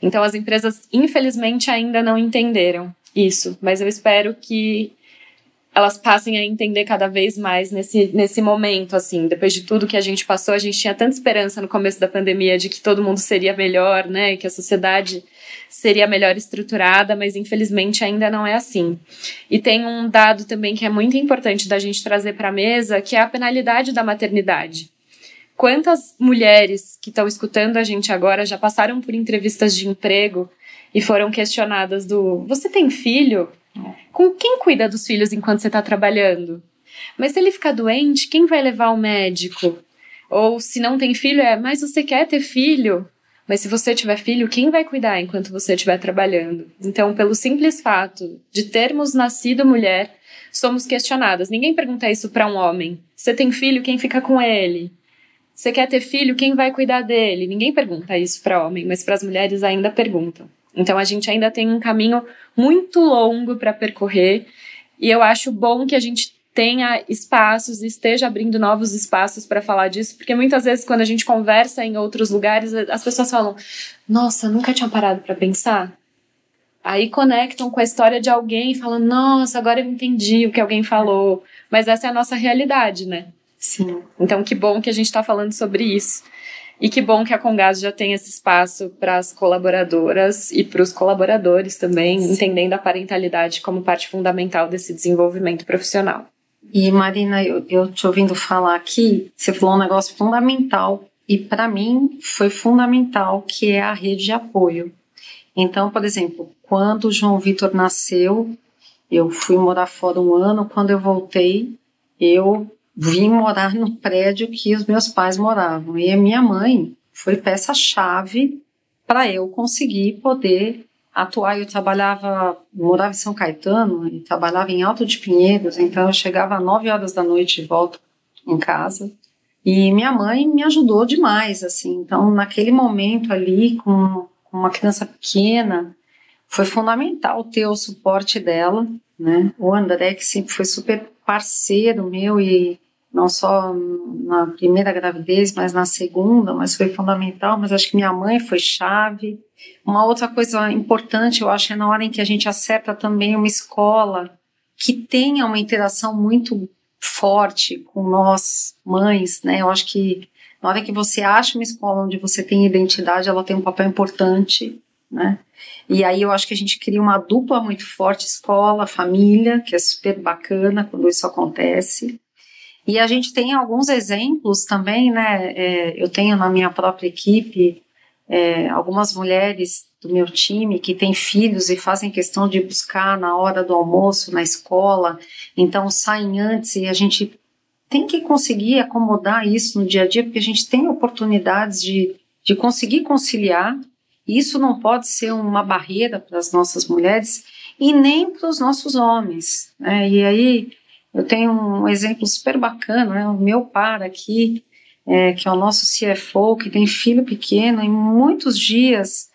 Então as empresas, infelizmente, ainda não entenderam isso, mas eu espero que elas passem a entender cada vez mais nesse, nesse momento, assim, depois de tudo que a gente passou, a gente tinha tanta esperança no começo da pandemia de que todo mundo seria melhor, né, que a sociedade seria melhor estruturada, mas infelizmente ainda não é assim. E tem um dado também que é muito importante da gente trazer para a mesa, que é a penalidade da maternidade. Quantas mulheres que estão escutando a gente agora já passaram por entrevistas de emprego e foram questionadas do você tem filho? Com quem cuida dos filhos enquanto você está trabalhando? Mas se ele ficar doente, quem vai levar ao médico? Ou se não tem filho, é, mas você quer ter filho? Mas se você tiver filho, quem vai cuidar enquanto você estiver trabalhando? Então, pelo simples fato de termos nascido mulher, somos questionadas. Ninguém pergunta isso para um homem. Você tem filho, quem fica com ele? Você quer ter filho, quem vai cuidar dele? Ninguém pergunta isso para homem, mas para as mulheres ainda perguntam. Então a gente ainda tem um caminho muito longo para percorrer e eu acho bom que a gente tenha espaços e esteja abrindo novos espaços para falar disso, porque muitas vezes quando a gente conversa em outros lugares, as pessoas falam: "Nossa, nunca tinha parado para pensar". Aí conectam com a história de alguém e falam: "Nossa, agora eu entendi o que alguém falou". Mas essa é a nossa realidade, né? Sim. Então que bom que a gente está falando sobre isso. E que bom que a Congás já tem esse espaço para as colaboradoras e para os colaboradores também, Sim. entendendo a parentalidade como parte fundamental desse desenvolvimento profissional. E Marina, eu, eu te ouvindo falar aqui, você falou um negócio fundamental e para mim foi fundamental que é a rede de apoio. Então, por exemplo, quando o João Vitor nasceu, eu fui morar fora um ano. Quando eu voltei, eu vim morar no prédio que os meus pais moravam. E a minha mãe foi peça-chave para eu conseguir poder atuar. Eu trabalhava, morava em São Caetano e trabalhava em Alto de Pinheiros, então eu chegava às 9 horas da noite de volta em casa. E minha mãe me ajudou demais, assim. Então, naquele momento ali, com, com uma criança pequena, foi fundamental ter o suporte dela, né? O André, que sempre foi super parceiro meu e não só na primeira gravidez, mas na segunda, mas foi fundamental. Mas acho que minha mãe foi chave. Uma outra coisa importante, eu acho, é na hora em que a gente acerta também uma escola que tenha uma interação muito forte com nós, mães, né? Eu acho que na hora que você acha uma escola onde você tem identidade, ela tem um papel importante, né? E aí eu acho que a gente cria uma dupla muito forte, escola, família, que é super bacana quando isso acontece. E a gente tem alguns exemplos também, né? É, eu tenho na minha própria equipe é, algumas mulheres do meu time que têm filhos e fazem questão de buscar na hora do almoço na escola, então saem antes e a gente tem que conseguir acomodar isso no dia a dia, porque a gente tem oportunidades de, de conseguir conciliar. Isso não pode ser uma barreira para as nossas mulheres e nem para os nossos homens. Né? E aí eu tenho um exemplo super bacana, né? o meu par aqui, é, que é o nosso CFO, que tem filho pequeno, em muitos dias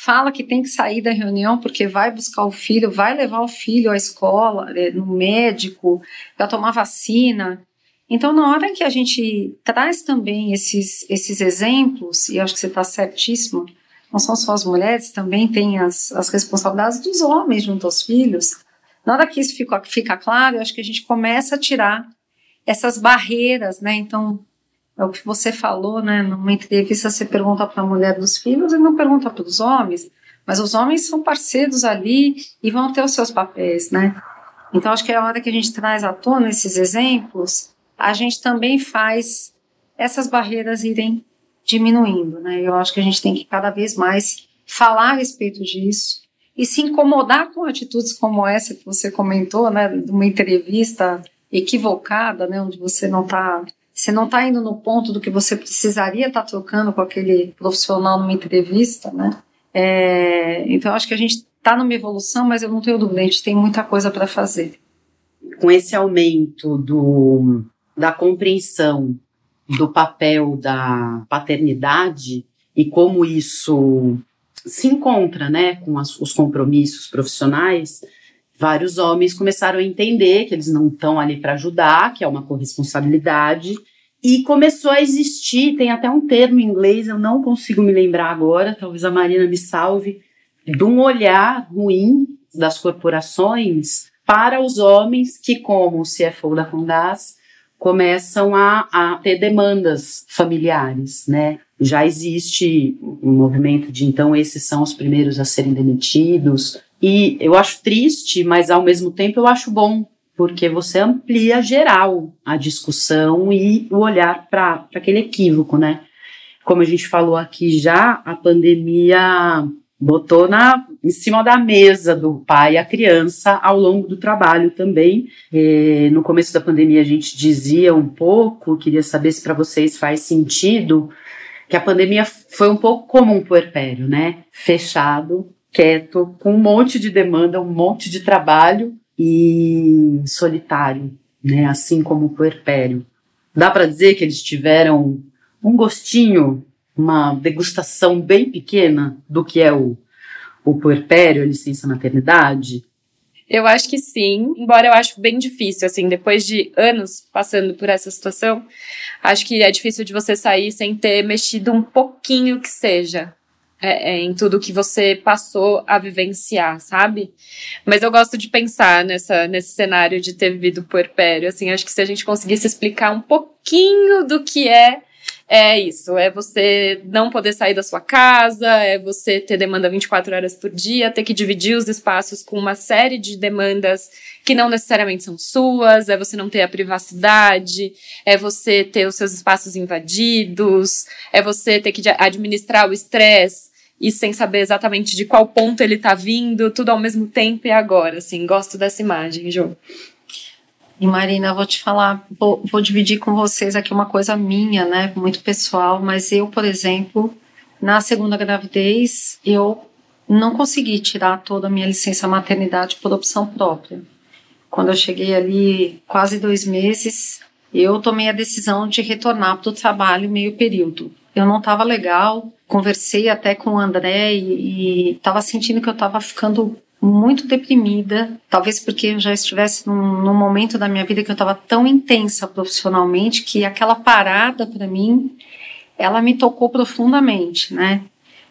fala que tem que sair da reunião porque vai buscar o filho, vai levar o filho à escola, é, no médico, para tomar vacina. Então, na hora que a gente traz também esses, esses exemplos, e acho que você está certíssimo, não são só as mulheres, também tem as, as responsabilidades dos homens junto aos filhos. Na hora que isso fica, fica claro, eu acho que a gente começa a tirar essas barreiras, né? Então, é o que você falou, né? Numa entrevista você pergunta para a mulher dos filhos e não pergunta para os homens, mas os homens são parceiros ali e vão ter os seus papéis, né? Então, acho que é a hora que a gente traz à tona esses exemplos, a gente também faz essas barreiras irem diminuindo, né? Eu acho que a gente tem que cada vez mais falar a respeito disso, e se incomodar com atitudes como essa que você comentou, né, de uma entrevista equivocada, né, onde você não está você não está indo no ponto do que você precisaria estar tá trocando com aquele profissional numa entrevista, né? É, então acho que a gente está numa evolução, mas eu não tenho dúvida, a gente tem muita coisa para fazer. com esse aumento do, da compreensão do papel da paternidade e como isso se encontra, né, com as, os compromissos profissionais, vários homens começaram a entender que eles não estão ali para ajudar, que é uma corresponsabilidade, e começou a existir, tem até um termo em inglês, eu não consigo me lembrar agora, talvez a Marina me salve, de um olhar ruim das corporações para os homens que, como o CFO da Condas, começam a, a ter demandas familiares, né? Já existe um movimento de então esses são os primeiros a serem demitidos. E eu acho triste, mas ao mesmo tempo eu acho bom, porque você amplia geral a discussão e o olhar para aquele equívoco, né? Como a gente falou aqui já, a pandemia botou na, em cima da mesa do pai a criança ao longo do trabalho também. E no começo da pandemia a gente dizia um pouco, queria saber se para vocês faz sentido, que a pandemia foi um pouco como um puerpério, né? Fechado, quieto, com um monte de demanda, um monte de trabalho e solitário, né? Assim como o puerpério. Dá para dizer que eles tiveram um gostinho uma degustação bem pequena do que é o, o puerpério, a licença maternidade? Eu acho que sim, embora eu acho bem difícil, assim, depois de anos passando por essa situação, acho que é difícil de você sair sem ter mexido um pouquinho que seja é, é, em tudo que você passou a vivenciar, sabe? Mas eu gosto de pensar nessa, nesse cenário de ter vivido puerpério, assim, acho que se a gente conseguisse explicar um pouquinho do que é é isso, é você não poder sair da sua casa, é você ter demanda 24 horas por dia, ter que dividir os espaços com uma série de demandas que não necessariamente são suas, é você não ter a privacidade, é você ter os seus espaços invadidos, é você ter que administrar o estresse e sem saber exatamente de qual ponto ele tá vindo, tudo ao mesmo tempo e agora, assim, gosto dessa imagem, João. E Marina, vou te falar, vou, vou, dividir com vocês aqui uma coisa minha, né, muito pessoal, mas eu, por exemplo, na segunda gravidez, eu não consegui tirar toda a minha licença maternidade por opção própria. Quando eu cheguei ali, quase dois meses, eu tomei a decisão de retornar para o trabalho meio período. Eu não estava legal, conversei até com o André e estava sentindo que eu estava ficando muito deprimida, talvez porque eu já estivesse num, num momento da minha vida que eu estava tão intensa profissionalmente que aquela parada para mim, ela me tocou profundamente, né?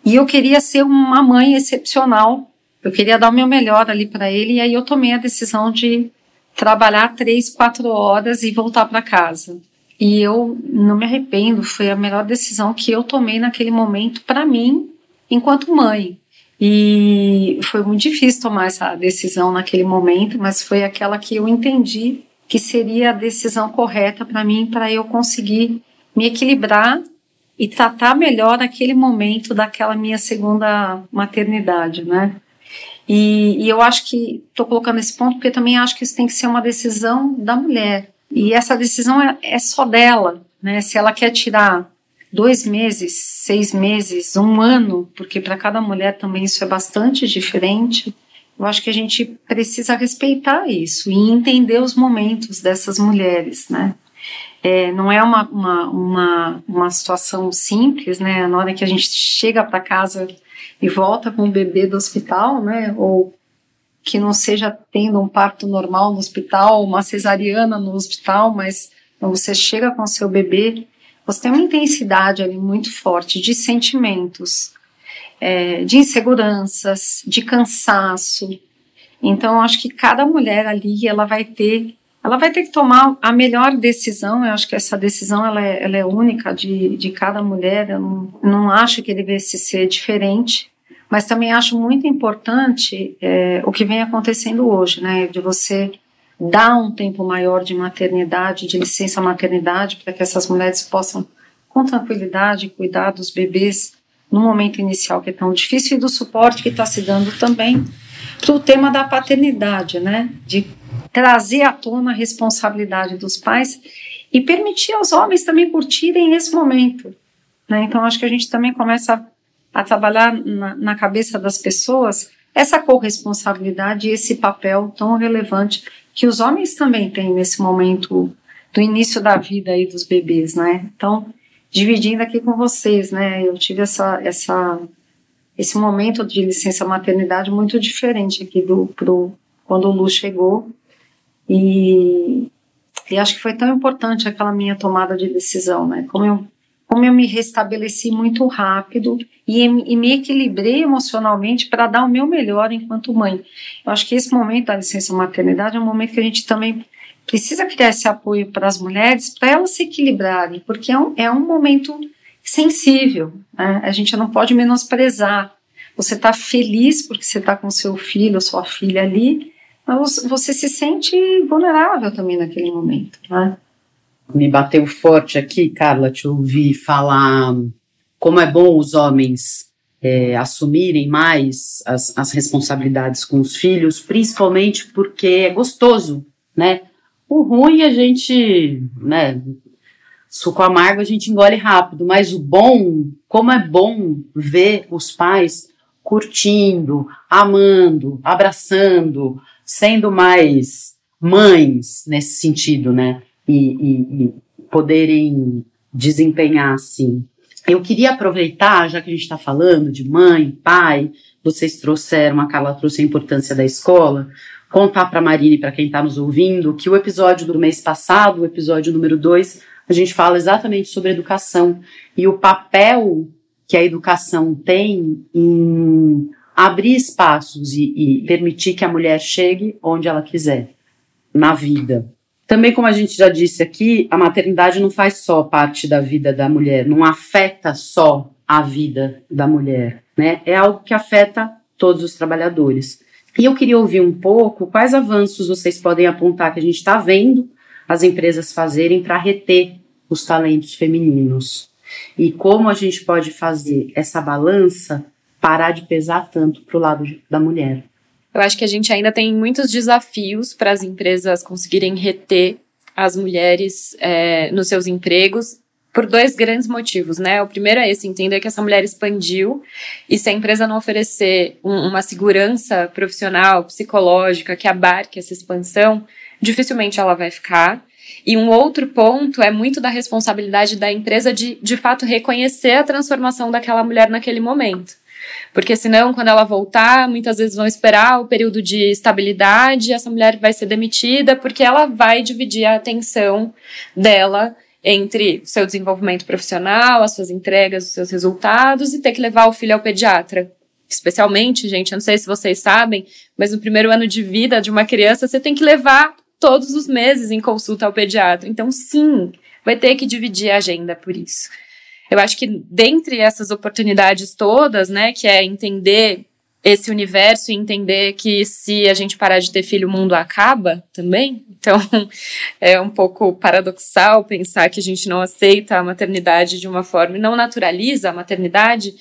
E eu queria ser uma mãe excepcional, eu queria dar o meu melhor ali para ele, e aí eu tomei a decisão de trabalhar três, quatro horas e voltar para casa. E eu não me arrependo, foi a melhor decisão que eu tomei naquele momento para mim, enquanto mãe. E foi muito difícil tomar essa decisão naquele momento, mas foi aquela que eu entendi que seria a decisão correta para mim, para eu conseguir me equilibrar e tratar melhor aquele momento daquela minha segunda maternidade, né? E, e eu acho que estou colocando esse ponto porque também acho que isso tem que ser uma decisão da mulher. E essa decisão é, é só dela, né? Se ela quer tirar dois meses, seis meses, um ano, porque para cada mulher também isso é bastante diferente. Eu acho que a gente precisa respeitar isso e entender os momentos dessas mulheres, né? É, não é uma, uma, uma, uma situação simples, né? Na hora que a gente chega para casa e volta com o bebê do hospital, né? Ou que não seja tendo um parto normal no hospital, uma cesariana no hospital, mas você chega com seu bebê você tem uma intensidade ali muito forte de sentimentos, é, de inseguranças, de cansaço. Então, eu acho que cada mulher ali, ela vai ter, ela vai ter que tomar a melhor decisão. Eu acho que essa decisão ela é, ela é única de, de cada mulher. Eu não, não acho que devesse ser diferente. Mas também acho muito importante é, o que vem acontecendo hoje, né? De você dar um tempo maior de maternidade, de licença maternidade, para que essas mulheres possam, com tranquilidade, cuidar dos bebês no momento inicial que é tão difícil e do suporte que está se dando também para o tema da paternidade, né? De trazer à tona a responsabilidade dos pais e permitir aos homens também curtirem esse momento. Né? Então, acho que a gente também começa a trabalhar na, na cabeça das pessoas essa corresponsabilidade e esse papel tão relevante que os homens também têm nesse momento do início da vida aí dos bebês, né? Então, dividindo aqui com vocês, né? Eu tive essa, essa, esse momento de licença maternidade muito diferente aqui do pro, quando o Lu chegou e, e acho que foi tão importante aquela minha tomada de decisão, né? Como eu como eu me restabeleci muito rápido e, e me equilibrei emocionalmente para dar o meu melhor enquanto mãe. Eu acho que esse momento da licença maternidade é um momento que a gente também precisa criar esse apoio para as mulheres, para elas se equilibrarem, porque é um, é um momento sensível, né? a gente não pode menosprezar. Você está feliz porque você está com seu filho sua filha ali, mas você se sente vulnerável também naquele momento. Né? Me bateu forte aqui, Carla, te ouvir falar como é bom os homens é, assumirem mais as, as responsabilidades com os filhos, principalmente porque é gostoso, né? O ruim a gente, né? Suco amargo a gente engole rápido, mas o bom, como é bom ver os pais curtindo, amando, abraçando, sendo mais mães nesse sentido, né? E, e, poderem desempenhar assim. Eu queria aproveitar, já que a gente está falando de mãe, pai, vocês trouxeram, a Carla trouxe a importância da escola, contar para a Marina e para quem está nos ouvindo que o episódio do mês passado, o episódio número 2, a gente fala exatamente sobre educação e o papel que a educação tem em abrir espaços e, e permitir que a mulher chegue onde ela quiser na vida. Também, como a gente já disse aqui, a maternidade não faz só parte da vida da mulher, não afeta só a vida da mulher, né? É algo que afeta todos os trabalhadores. E eu queria ouvir um pouco quais avanços vocês podem apontar que a gente está vendo as empresas fazerem para reter os talentos femininos. E como a gente pode fazer essa balança parar de pesar tanto para o lado da mulher. Eu acho que a gente ainda tem muitos desafios para as empresas conseguirem reter as mulheres é, nos seus empregos por dois grandes motivos, né? O primeiro é esse, entender que essa mulher expandiu e se a empresa não oferecer um, uma segurança profissional, psicológica que abarque essa expansão, dificilmente ela vai ficar. E um outro ponto é muito da responsabilidade da empresa de, de fato, reconhecer a transformação daquela mulher naquele momento. Porque senão, quando ela voltar, muitas vezes vão esperar o período de estabilidade, essa mulher vai ser demitida, porque ela vai dividir a atenção dela entre seu desenvolvimento profissional, as suas entregas, os seus resultados e ter que levar o filho ao pediatra. Especialmente, gente, eu não sei se vocês sabem, mas no primeiro ano de vida de uma criança, você tem que levar todos os meses em consulta ao pediatra. Então, sim, vai ter que dividir a agenda por isso. Eu acho que dentre essas oportunidades todas, né, que é entender esse universo e entender que se a gente parar de ter filho, o mundo acaba também. Então, [LAUGHS] é um pouco paradoxal pensar que a gente não aceita a maternidade de uma forma e não naturaliza a maternidade.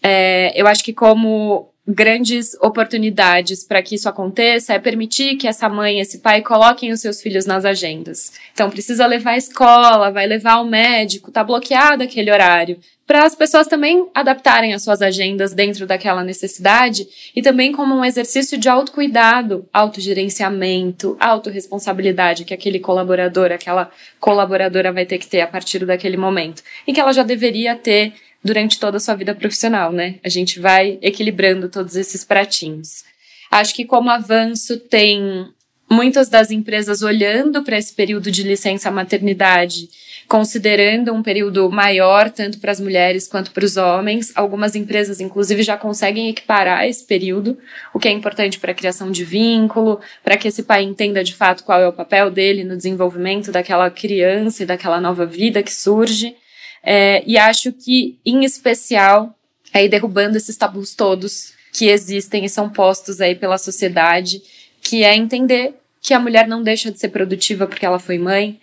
É, eu acho que como grandes oportunidades para que isso aconteça é permitir que essa mãe, esse pai coloquem os seus filhos nas agendas. Então precisa levar à escola, vai levar ao médico, tá bloqueado aquele horário. Para as pessoas também adaptarem as suas agendas dentro daquela necessidade e também como um exercício de autocuidado, autogerenciamento, autorresponsabilidade que aquele colaborador, aquela colaboradora vai ter que ter a partir daquele momento. E que ela já deveria ter durante toda a sua vida profissional, né? A gente vai equilibrando todos esses pratinhos. Acho que como avanço tem muitas das empresas olhando para esse período de licença maternidade, considerando um período maior tanto para as mulheres quanto para os homens. Algumas empresas, inclusive, já conseguem equiparar esse período, o que é importante para a criação de vínculo, para que esse pai entenda de fato qual é o papel dele no desenvolvimento daquela criança e daquela nova vida que surge. É, e acho que, em especial, aí derrubando esses tabus todos que existem e são postos aí pela sociedade, que é entender que a mulher não deixa de ser produtiva porque ela foi mãe,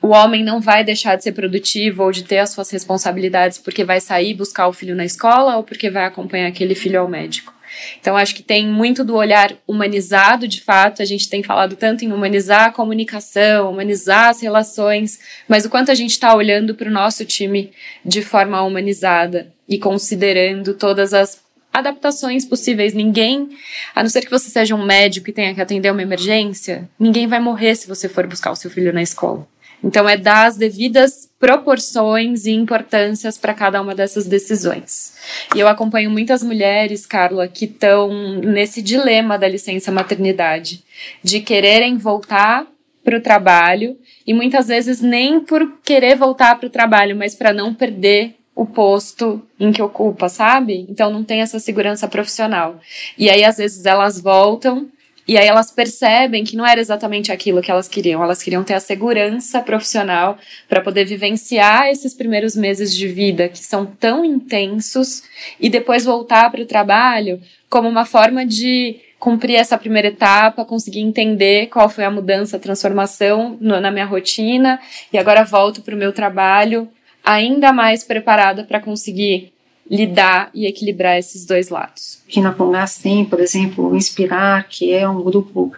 o homem não vai deixar de ser produtivo ou de ter as suas responsabilidades porque vai sair buscar o filho na escola ou porque vai acompanhar aquele filho ao médico. Então, acho que tem muito do olhar humanizado, de fato. A gente tem falado tanto em humanizar a comunicação, humanizar as relações, mas o quanto a gente está olhando para o nosso time de forma humanizada e considerando todas as adaptações possíveis. Ninguém, a não ser que você seja um médico e tenha que atender uma emergência, ninguém vai morrer se você for buscar o seu filho na escola. Então, é dar as devidas proporções e importâncias para cada uma dessas decisões. E eu acompanho muitas mulheres, Carla, que estão nesse dilema da licença maternidade, de quererem voltar para o trabalho e muitas vezes nem por querer voltar para o trabalho, mas para não perder o posto em que ocupa, sabe? Então não tem essa segurança profissional. E aí às vezes elas voltam e aí elas percebem que não era exatamente aquilo que elas queriam. Elas queriam ter a segurança profissional para poder vivenciar esses primeiros meses de vida que são tão intensos e depois voltar para o trabalho como uma forma de cumprir essa primeira etapa, conseguir entender qual foi a mudança, a transformação no, na minha rotina e agora volto para o meu trabalho ainda mais preparada para conseguir lidar e equilibrar esses dois lados. Aqui na Congas tem, por exemplo, o Inspirar, que é um grupo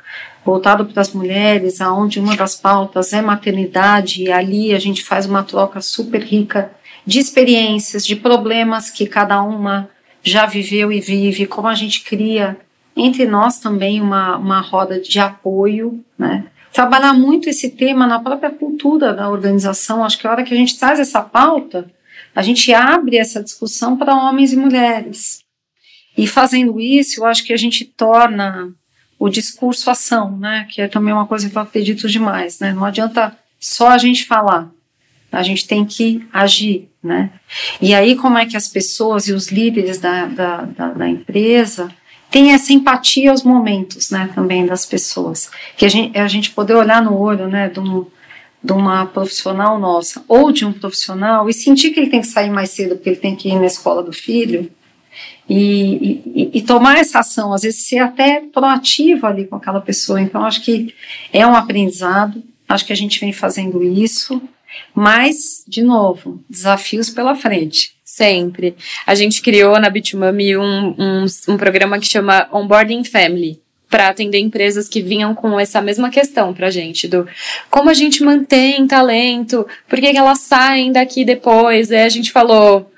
voltado para as mulheres, aonde uma das pautas é maternidade e ali a gente faz uma troca super rica de experiências, de problemas que cada uma já viveu e vive, como a gente cria entre nós também uma, uma roda de apoio, né? Trabalhar muito esse tema na própria cultura da organização, acho que a hora que a gente traz essa pauta, a gente abre essa discussão para homens e mulheres. E fazendo isso, eu acho que a gente torna o discurso ação, né? Que é também uma coisa que eu acredito demais, né? Não adianta só a gente falar, a gente tem que agir, né? E aí, como é que as pessoas e os líderes da, da, da, da empresa têm essa empatia aos momentos, né? Também das pessoas. Que a gente, a gente poder olhar no olho, né? De um, de uma profissional nossa ou de um profissional e sentir que ele tem que sair mais cedo porque ele tem que ir na escola do filho e, e, e tomar essa ação, às vezes ser até proativo ali com aquela pessoa. Então, acho que é um aprendizado, acho que a gente vem fazendo isso, mas, de novo, desafios pela frente. Sempre. A gente criou na Bitmami um, um, um programa que chama Onboarding Family para atender empresas que vinham com essa mesma questão pra gente, do como a gente mantém talento, por que, que elas saem daqui depois? Aí a gente falou,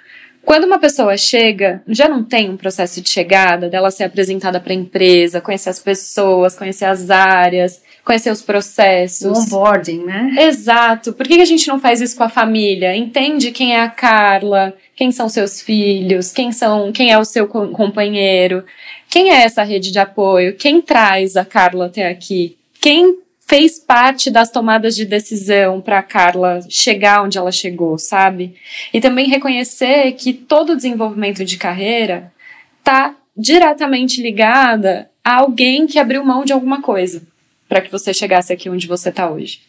quando uma pessoa chega, já não tem um processo de chegada, dela ser apresentada para a empresa, conhecer as pessoas, conhecer as áreas, conhecer os processos. O onboarding, né? Exato. Por que a gente não faz isso com a família? Entende quem é a Carla, quem são seus filhos, quem são, quem é o seu companheiro. Quem é essa rede de apoio? Quem traz a Carla até aqui? Quem fez parte das tomadas de decisão para Carla chegar onde ela chegou, sabe? E também reconhecer que todo desenvolvimento de carreira está diretamente ligada a alguém que abriu mão de alguma coisa para que você chegasse aqui onde você está hoje.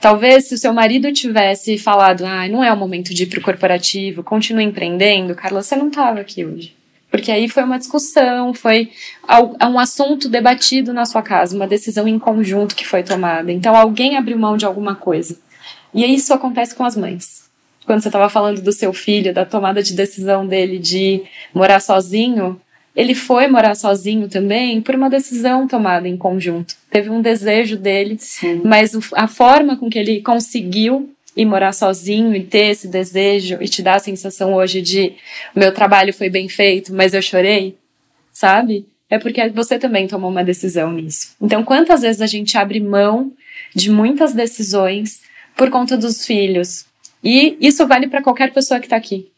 Talvez se o seu marido tivesse falado, ah, não é o momento de ir para o corporativo, continue empreendendo, Carla, você não estava aqui hoje. Porque aí foi uma discussão, foi um assunto debatido na sua casa, uma decisão em conjunto que foi tomada. Então alguém abriu mão de alguma coisa. E isso acontece com as mães. Quando você estava falando do seu filho, da tomada de decisão dele de morar sozinho, ele foi morar sozinho também por uma decisão tomada em conjunto. Teve um desejo dele, Sim. mas a forma com que ele conseguiu e morar sozinho e ter esse desejo e te dar a sensação hoje de meu trabalho foi bem feito, mas eu chorei, sabe? É porque você também tomou uma decisão nisso. Então, quantas vezes a gente abre mão de muitas decisões por conta dos filhos? E isso vale para qualquer pessoa que está aqui.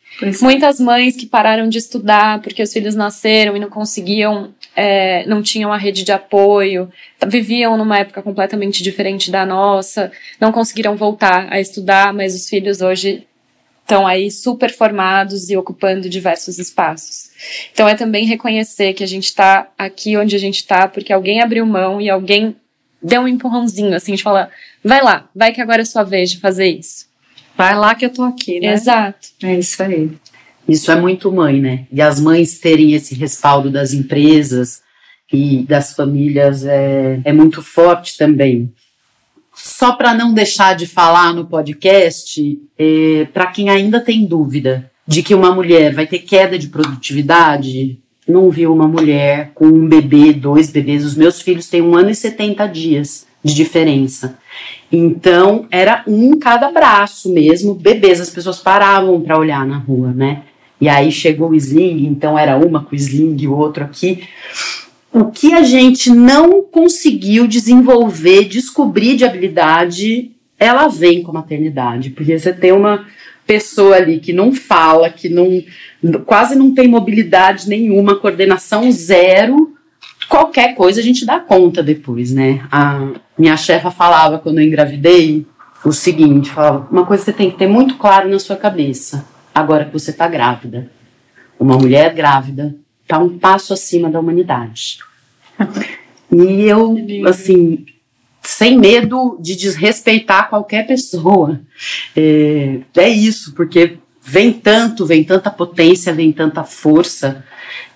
Muitas mães que pararam de estudar porque os filhos nasceram e não conseguiam, é, não tinham a rede de apoio, viviam numa época completamente diferente da nossa, não conseguiram voltar a estudar, mas os filhos hoje estão aí super formados e ocupando diversos espaços. Então é também reconhecer que a gente está aqui onde a gente está porque alguém abriu mão e alguém deu um empurrãozinho, assim, de falar, vai lá, vai que agora é sua vez de fazer isso. Vai lá que eu tô aqui, né? Exato. É isso aí. Isso é muito mãe, né? E as mães terem esse respaldo das empresas e das famílias é, é muito forte também. Só para não deixar de falar no podcast, é, para quem ainda tem dúvida de que uma mulher vai ter queda de produtividade, não viu uma mulher com um bebê, dois bebês. Os meus filhos têm um ano e 70 dias de diferença. Então, era um cada braço mesmo, bebês, as pessoas paravam para olhar na rua, né? e aí chegou o sling, então era uma com o sling e o outro aqui. O que a gente não conseguiu desenvolver, descobrir de habilidade, ela vem com a maternidade, porque você tem uma pessoa ali que não fala, que não quase não tem mobilidade nenhuma, coordenação zero, qualquer coisa a gente dá conta depois, né? A minha chefa falava quando eu engravidei o seguinte, falava, uma coisa que você tem que ter muito claro na sua cabeça, agora que você está grávida. Uma mulher grávida está um passo acima da humanidade. [LAUGHS] E eu, assim, sem medo de desrespeitar qualquer pessoa. É, é isso, porque vem tanto, vem tanta potência, vem tanta força,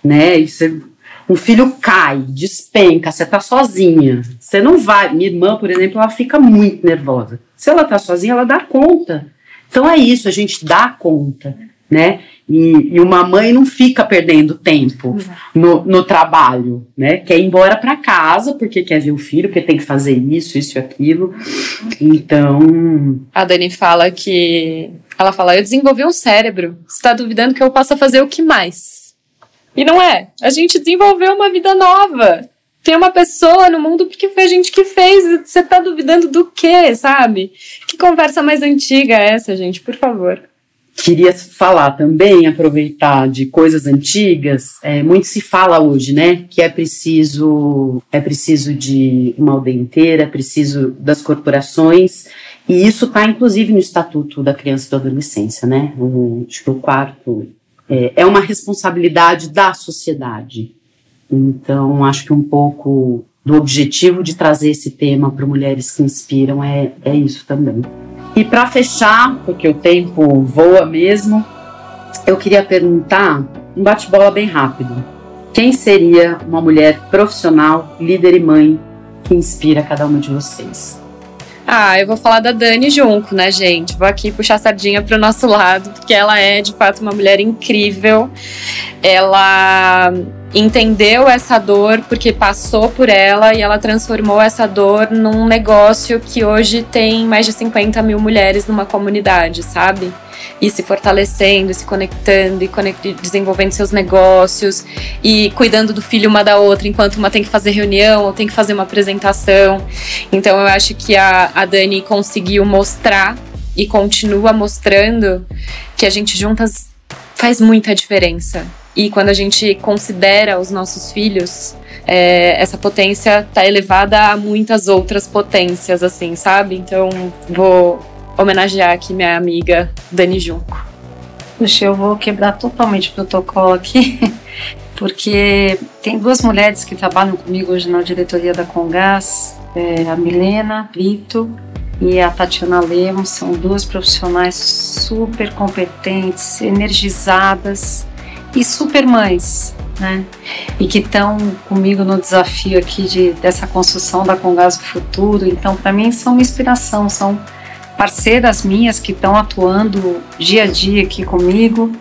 né? E você, um filho cai, despenca, você tá sozinha. Você não vai. Minha irmã, por exemplo, ela fica muito nervosa. Se ela tá sozinha, ela dá conta. Então é isso, a gente dá conta, né? E, e uma mãe não fica perdendo tempo no, no trabalho, né? Quer ir embora para casa porque quer ver o filho, porque tem que fazer isso, isso e aquilo. Então. A Dani fala que. Ela fala: Eu desenvolvi um cérebro. Você está duvidando que eu possa fazer o que mais? E não é. A gente desenvolveu uma vida nova. Tem uma pessoa no mundo porque foi a gente que fez. Você tá duvidando do quê, sabe? Que conversa mais antiga é essa, gente? Por favor queria falar também, aproveitar de coisas antigas, é, muito se fala hoje, né, que é preciso, é preciso de uma aldeia inteira, é preciso das corporações, e isso está inclusive no Estatuto da Criança e da Adolescência, né, o, acho que o quarto, é, é uma responsabilidade da sociedade. Então, acho que um pouco do objetivo de trazer esse tema para mulheres que inspiram é, é isso também. E para fechar, porque o tempo voa mesmo, eu queria perguntar um bate-bola bem rápido. Quem seria uma mulher profissional, líder e mãe que inspira cada uma de vocês? Ah, eu vou falar da Dani Junco, né, gente? Vou aqui puxar a sardinha pro nosso lado, porque ela é de fato uma mulher incrível. Ela entendeu essa dor porque passou por ela e ela transformou essa dor num negócio que hoje tem mais de 50 mil mulheres numa comunidade, sabe? E se fortalecendo, se conectando e conect desenvolvendo seus negócios e cuidando do filho uma da outra enquanto uma tem que fazer reunião ou tem que fazer uma apresentação. Então eu acho que a, a Dani conseguiu mostrar e continua mostrando que a gente juntas faz muita diferença e quando a gente considera os nossos filhos, é, essa potência está elevada a muitas outras potências, assim, sabe? Então, vou homenagear aqui minha amiga Dani Junco. Puxa, eu vou quebrar totalmente o protocolo aqui, [LAUGHS] porque tem duas mulheres que trabalham comigo hoje na diretoria da Congás, é, a Milena Brito e a Tatiana Lemos, são duas profissionais super competentes, energizadas, e super mães, né? E que estão comigo no desafio aqui de, dessa construção da Congás do Futuro. Então, para mim, são uma inspiração, são parceiras minhas que estão atuando dia a dia aqui comigo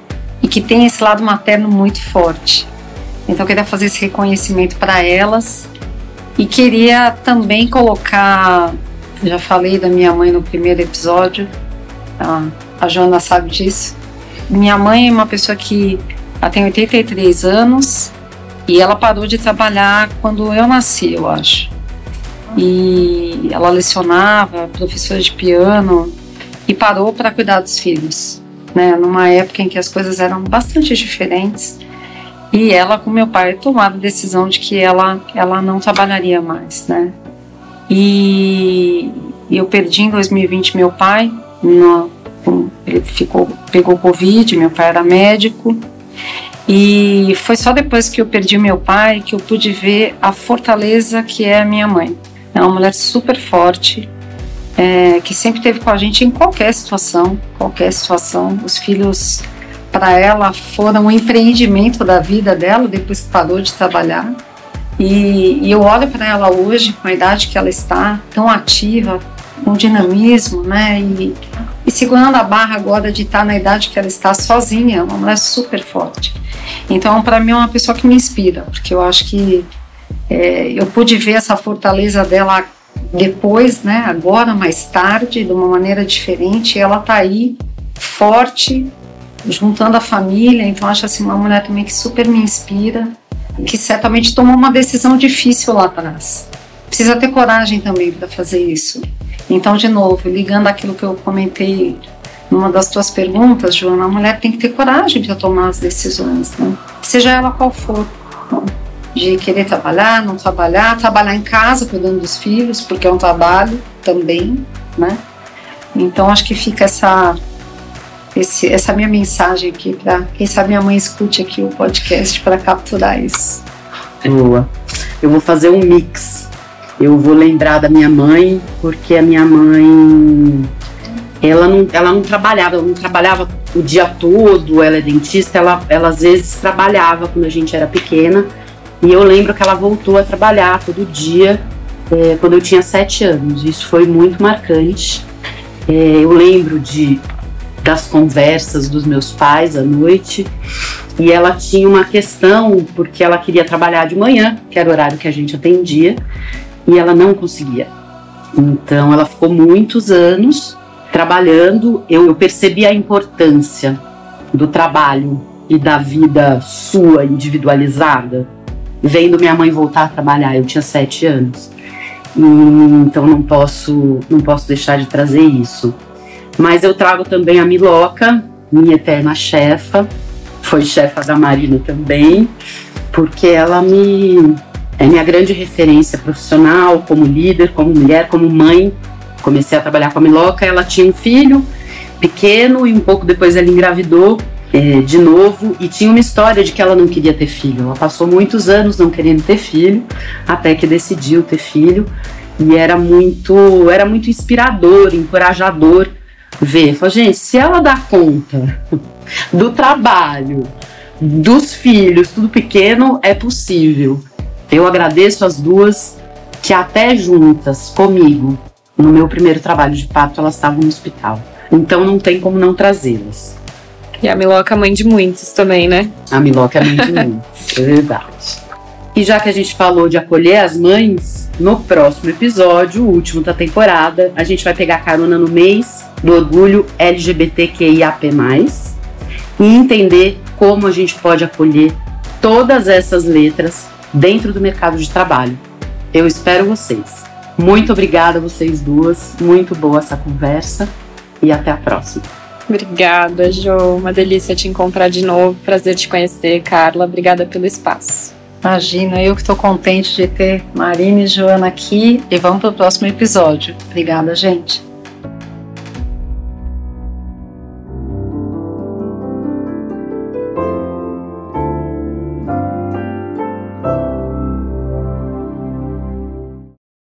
e que tem esse lado materno muito forte. Então, eu queria fazer esse reconhecimento para elas e queria também colocar. Já falei da minha mãe no primeiro episódio, a, a Joana sabe disso. Minha mãe é uma pessoa que ela tem 83 anos e ela parou de trabalhar quando eu nasci, eu acho. E ela lecionava, professora de piano, e parou para cuidar dos filhos, né? Numa época em que as coisas eram bastante diferentes. E ela, com meu pai, tomaram a decisão de que ela, ela não trabalharia mais, né? E, eu perdi em 2020 meu pai, no, ele ficou, pegou Covid, meu pai era médico, e foi só depois que eu perdi meu pai que eu pude ver a fortaleza que é a minha mãe. É uma mulher super forte, é, que sempre esteve com a gente em qualquer situação, qualquer situação. Os filhos, para ela, foram um empreendimento da vida dela depois que parou de trabalhar. E, e eu olho para ela hoje, com a idade que ela está, tão ativa, com dinamismo, né? E, e segurando a barra agora de estar na idade que ela está sozinha, uma mulher super forte. Então, para mim, é uma pessoa que me inspira, porque eu acho que é, eu pude ver essa fortaleza dela depois, né? Agora, mais tarde, de uma maneira diferente. ela está aí, forte, juntando a família, então acho assim uma mulher também que super me inspira, que certamente tomou uma decisão difícil lá atrás. Precisa ter coragem também para fazer isso. Então, de novo, ligando aquilo que eu comentei numa das tuas perguntas, Joana, a mulher tem que ter coragem para tomar as decisões, né? seja ela qual for. De querer trabalhar, não trabalhar, trabalhar em casa cuidando dos filhos, porque é um trabalho também, né? Então acho que fica essa esse, essa minha mensagem aqui para quem sabe minha mãe escute aqui o podcast para capturar isso. Boa. Eu vou fazer um mix. Eu vou lembrar da minha mãe, porque a minha mãe ela não, ela não trabalhava, ela não trabalhava o dia todo, ela é dentista, ela, ela às vezes trabalhava quando a gente era pequena. E eu lembro que ela voltou a trabalhar todo dia é, quando eu tinha sete anos. Isso foi muito marcante. É, eu lembro de das conversas dos meus pais à noite e ela tinha uma questão porque ela queria trabalhar de manhã, que era o horário que a gente atendia, e ela não conseguia. Então ela ficou muitos anos trabalhando, eu, eu percebi a importância do trabalho e da vida sua individualizada, vendo minha mãe voltar a trabalhar. Eu tinha sete anos, e, então não posso não posso deixar de trazer isso. Mas eu trago também a Miloca, minha eterna chefa, foi chefa da Marina também, porque ela me é minha grande referência profissional, como líder, como mulher, como mãe comecei a trabalhar com a Miloca, ela tinha um filho pequeno e um pouco depois ela engravidou é, de novo e tinha uma história de que ela não queria ter filho. Ela passou muitos anos não querendo ter filho, até que decidiu ter filho e era muito, era muito inspirador, encorajador ver. Falei, gente, se ela dá conta [LAUGHS] do trabalho, dos filhos, tudo pequeno, é possível. Eu agradeço as duas que até juntas comigo no meu primeiro trabalho de parto, elas estavam no hospital. Então não tem como não trazê-las. E a Miloca é mãe de muitos também, né? A Miloca é mãe de muitos, [LAUGHS] é verdade. E já que a gente falou de acolher as mães, no próximo episódio, o último da temporada, a gente vai pegar carona no mês do orgulho LGBTQIAP+, e entender como a gente pode acolher todas essas letras dentro do mercado de trabalho. Eu espero vocês. Muito obrigada a vocês duas. Muito boa essa conversa e até a próxima. Obrigada, Jo. Uma delícia te encontrar de novo. Prazer te conhecer, Carla. Obrigada pelo espaço. Imagina, eu que estou contente de ter Marina e Joana aqui e vamos para o próximo episódio. Obrigada, gente.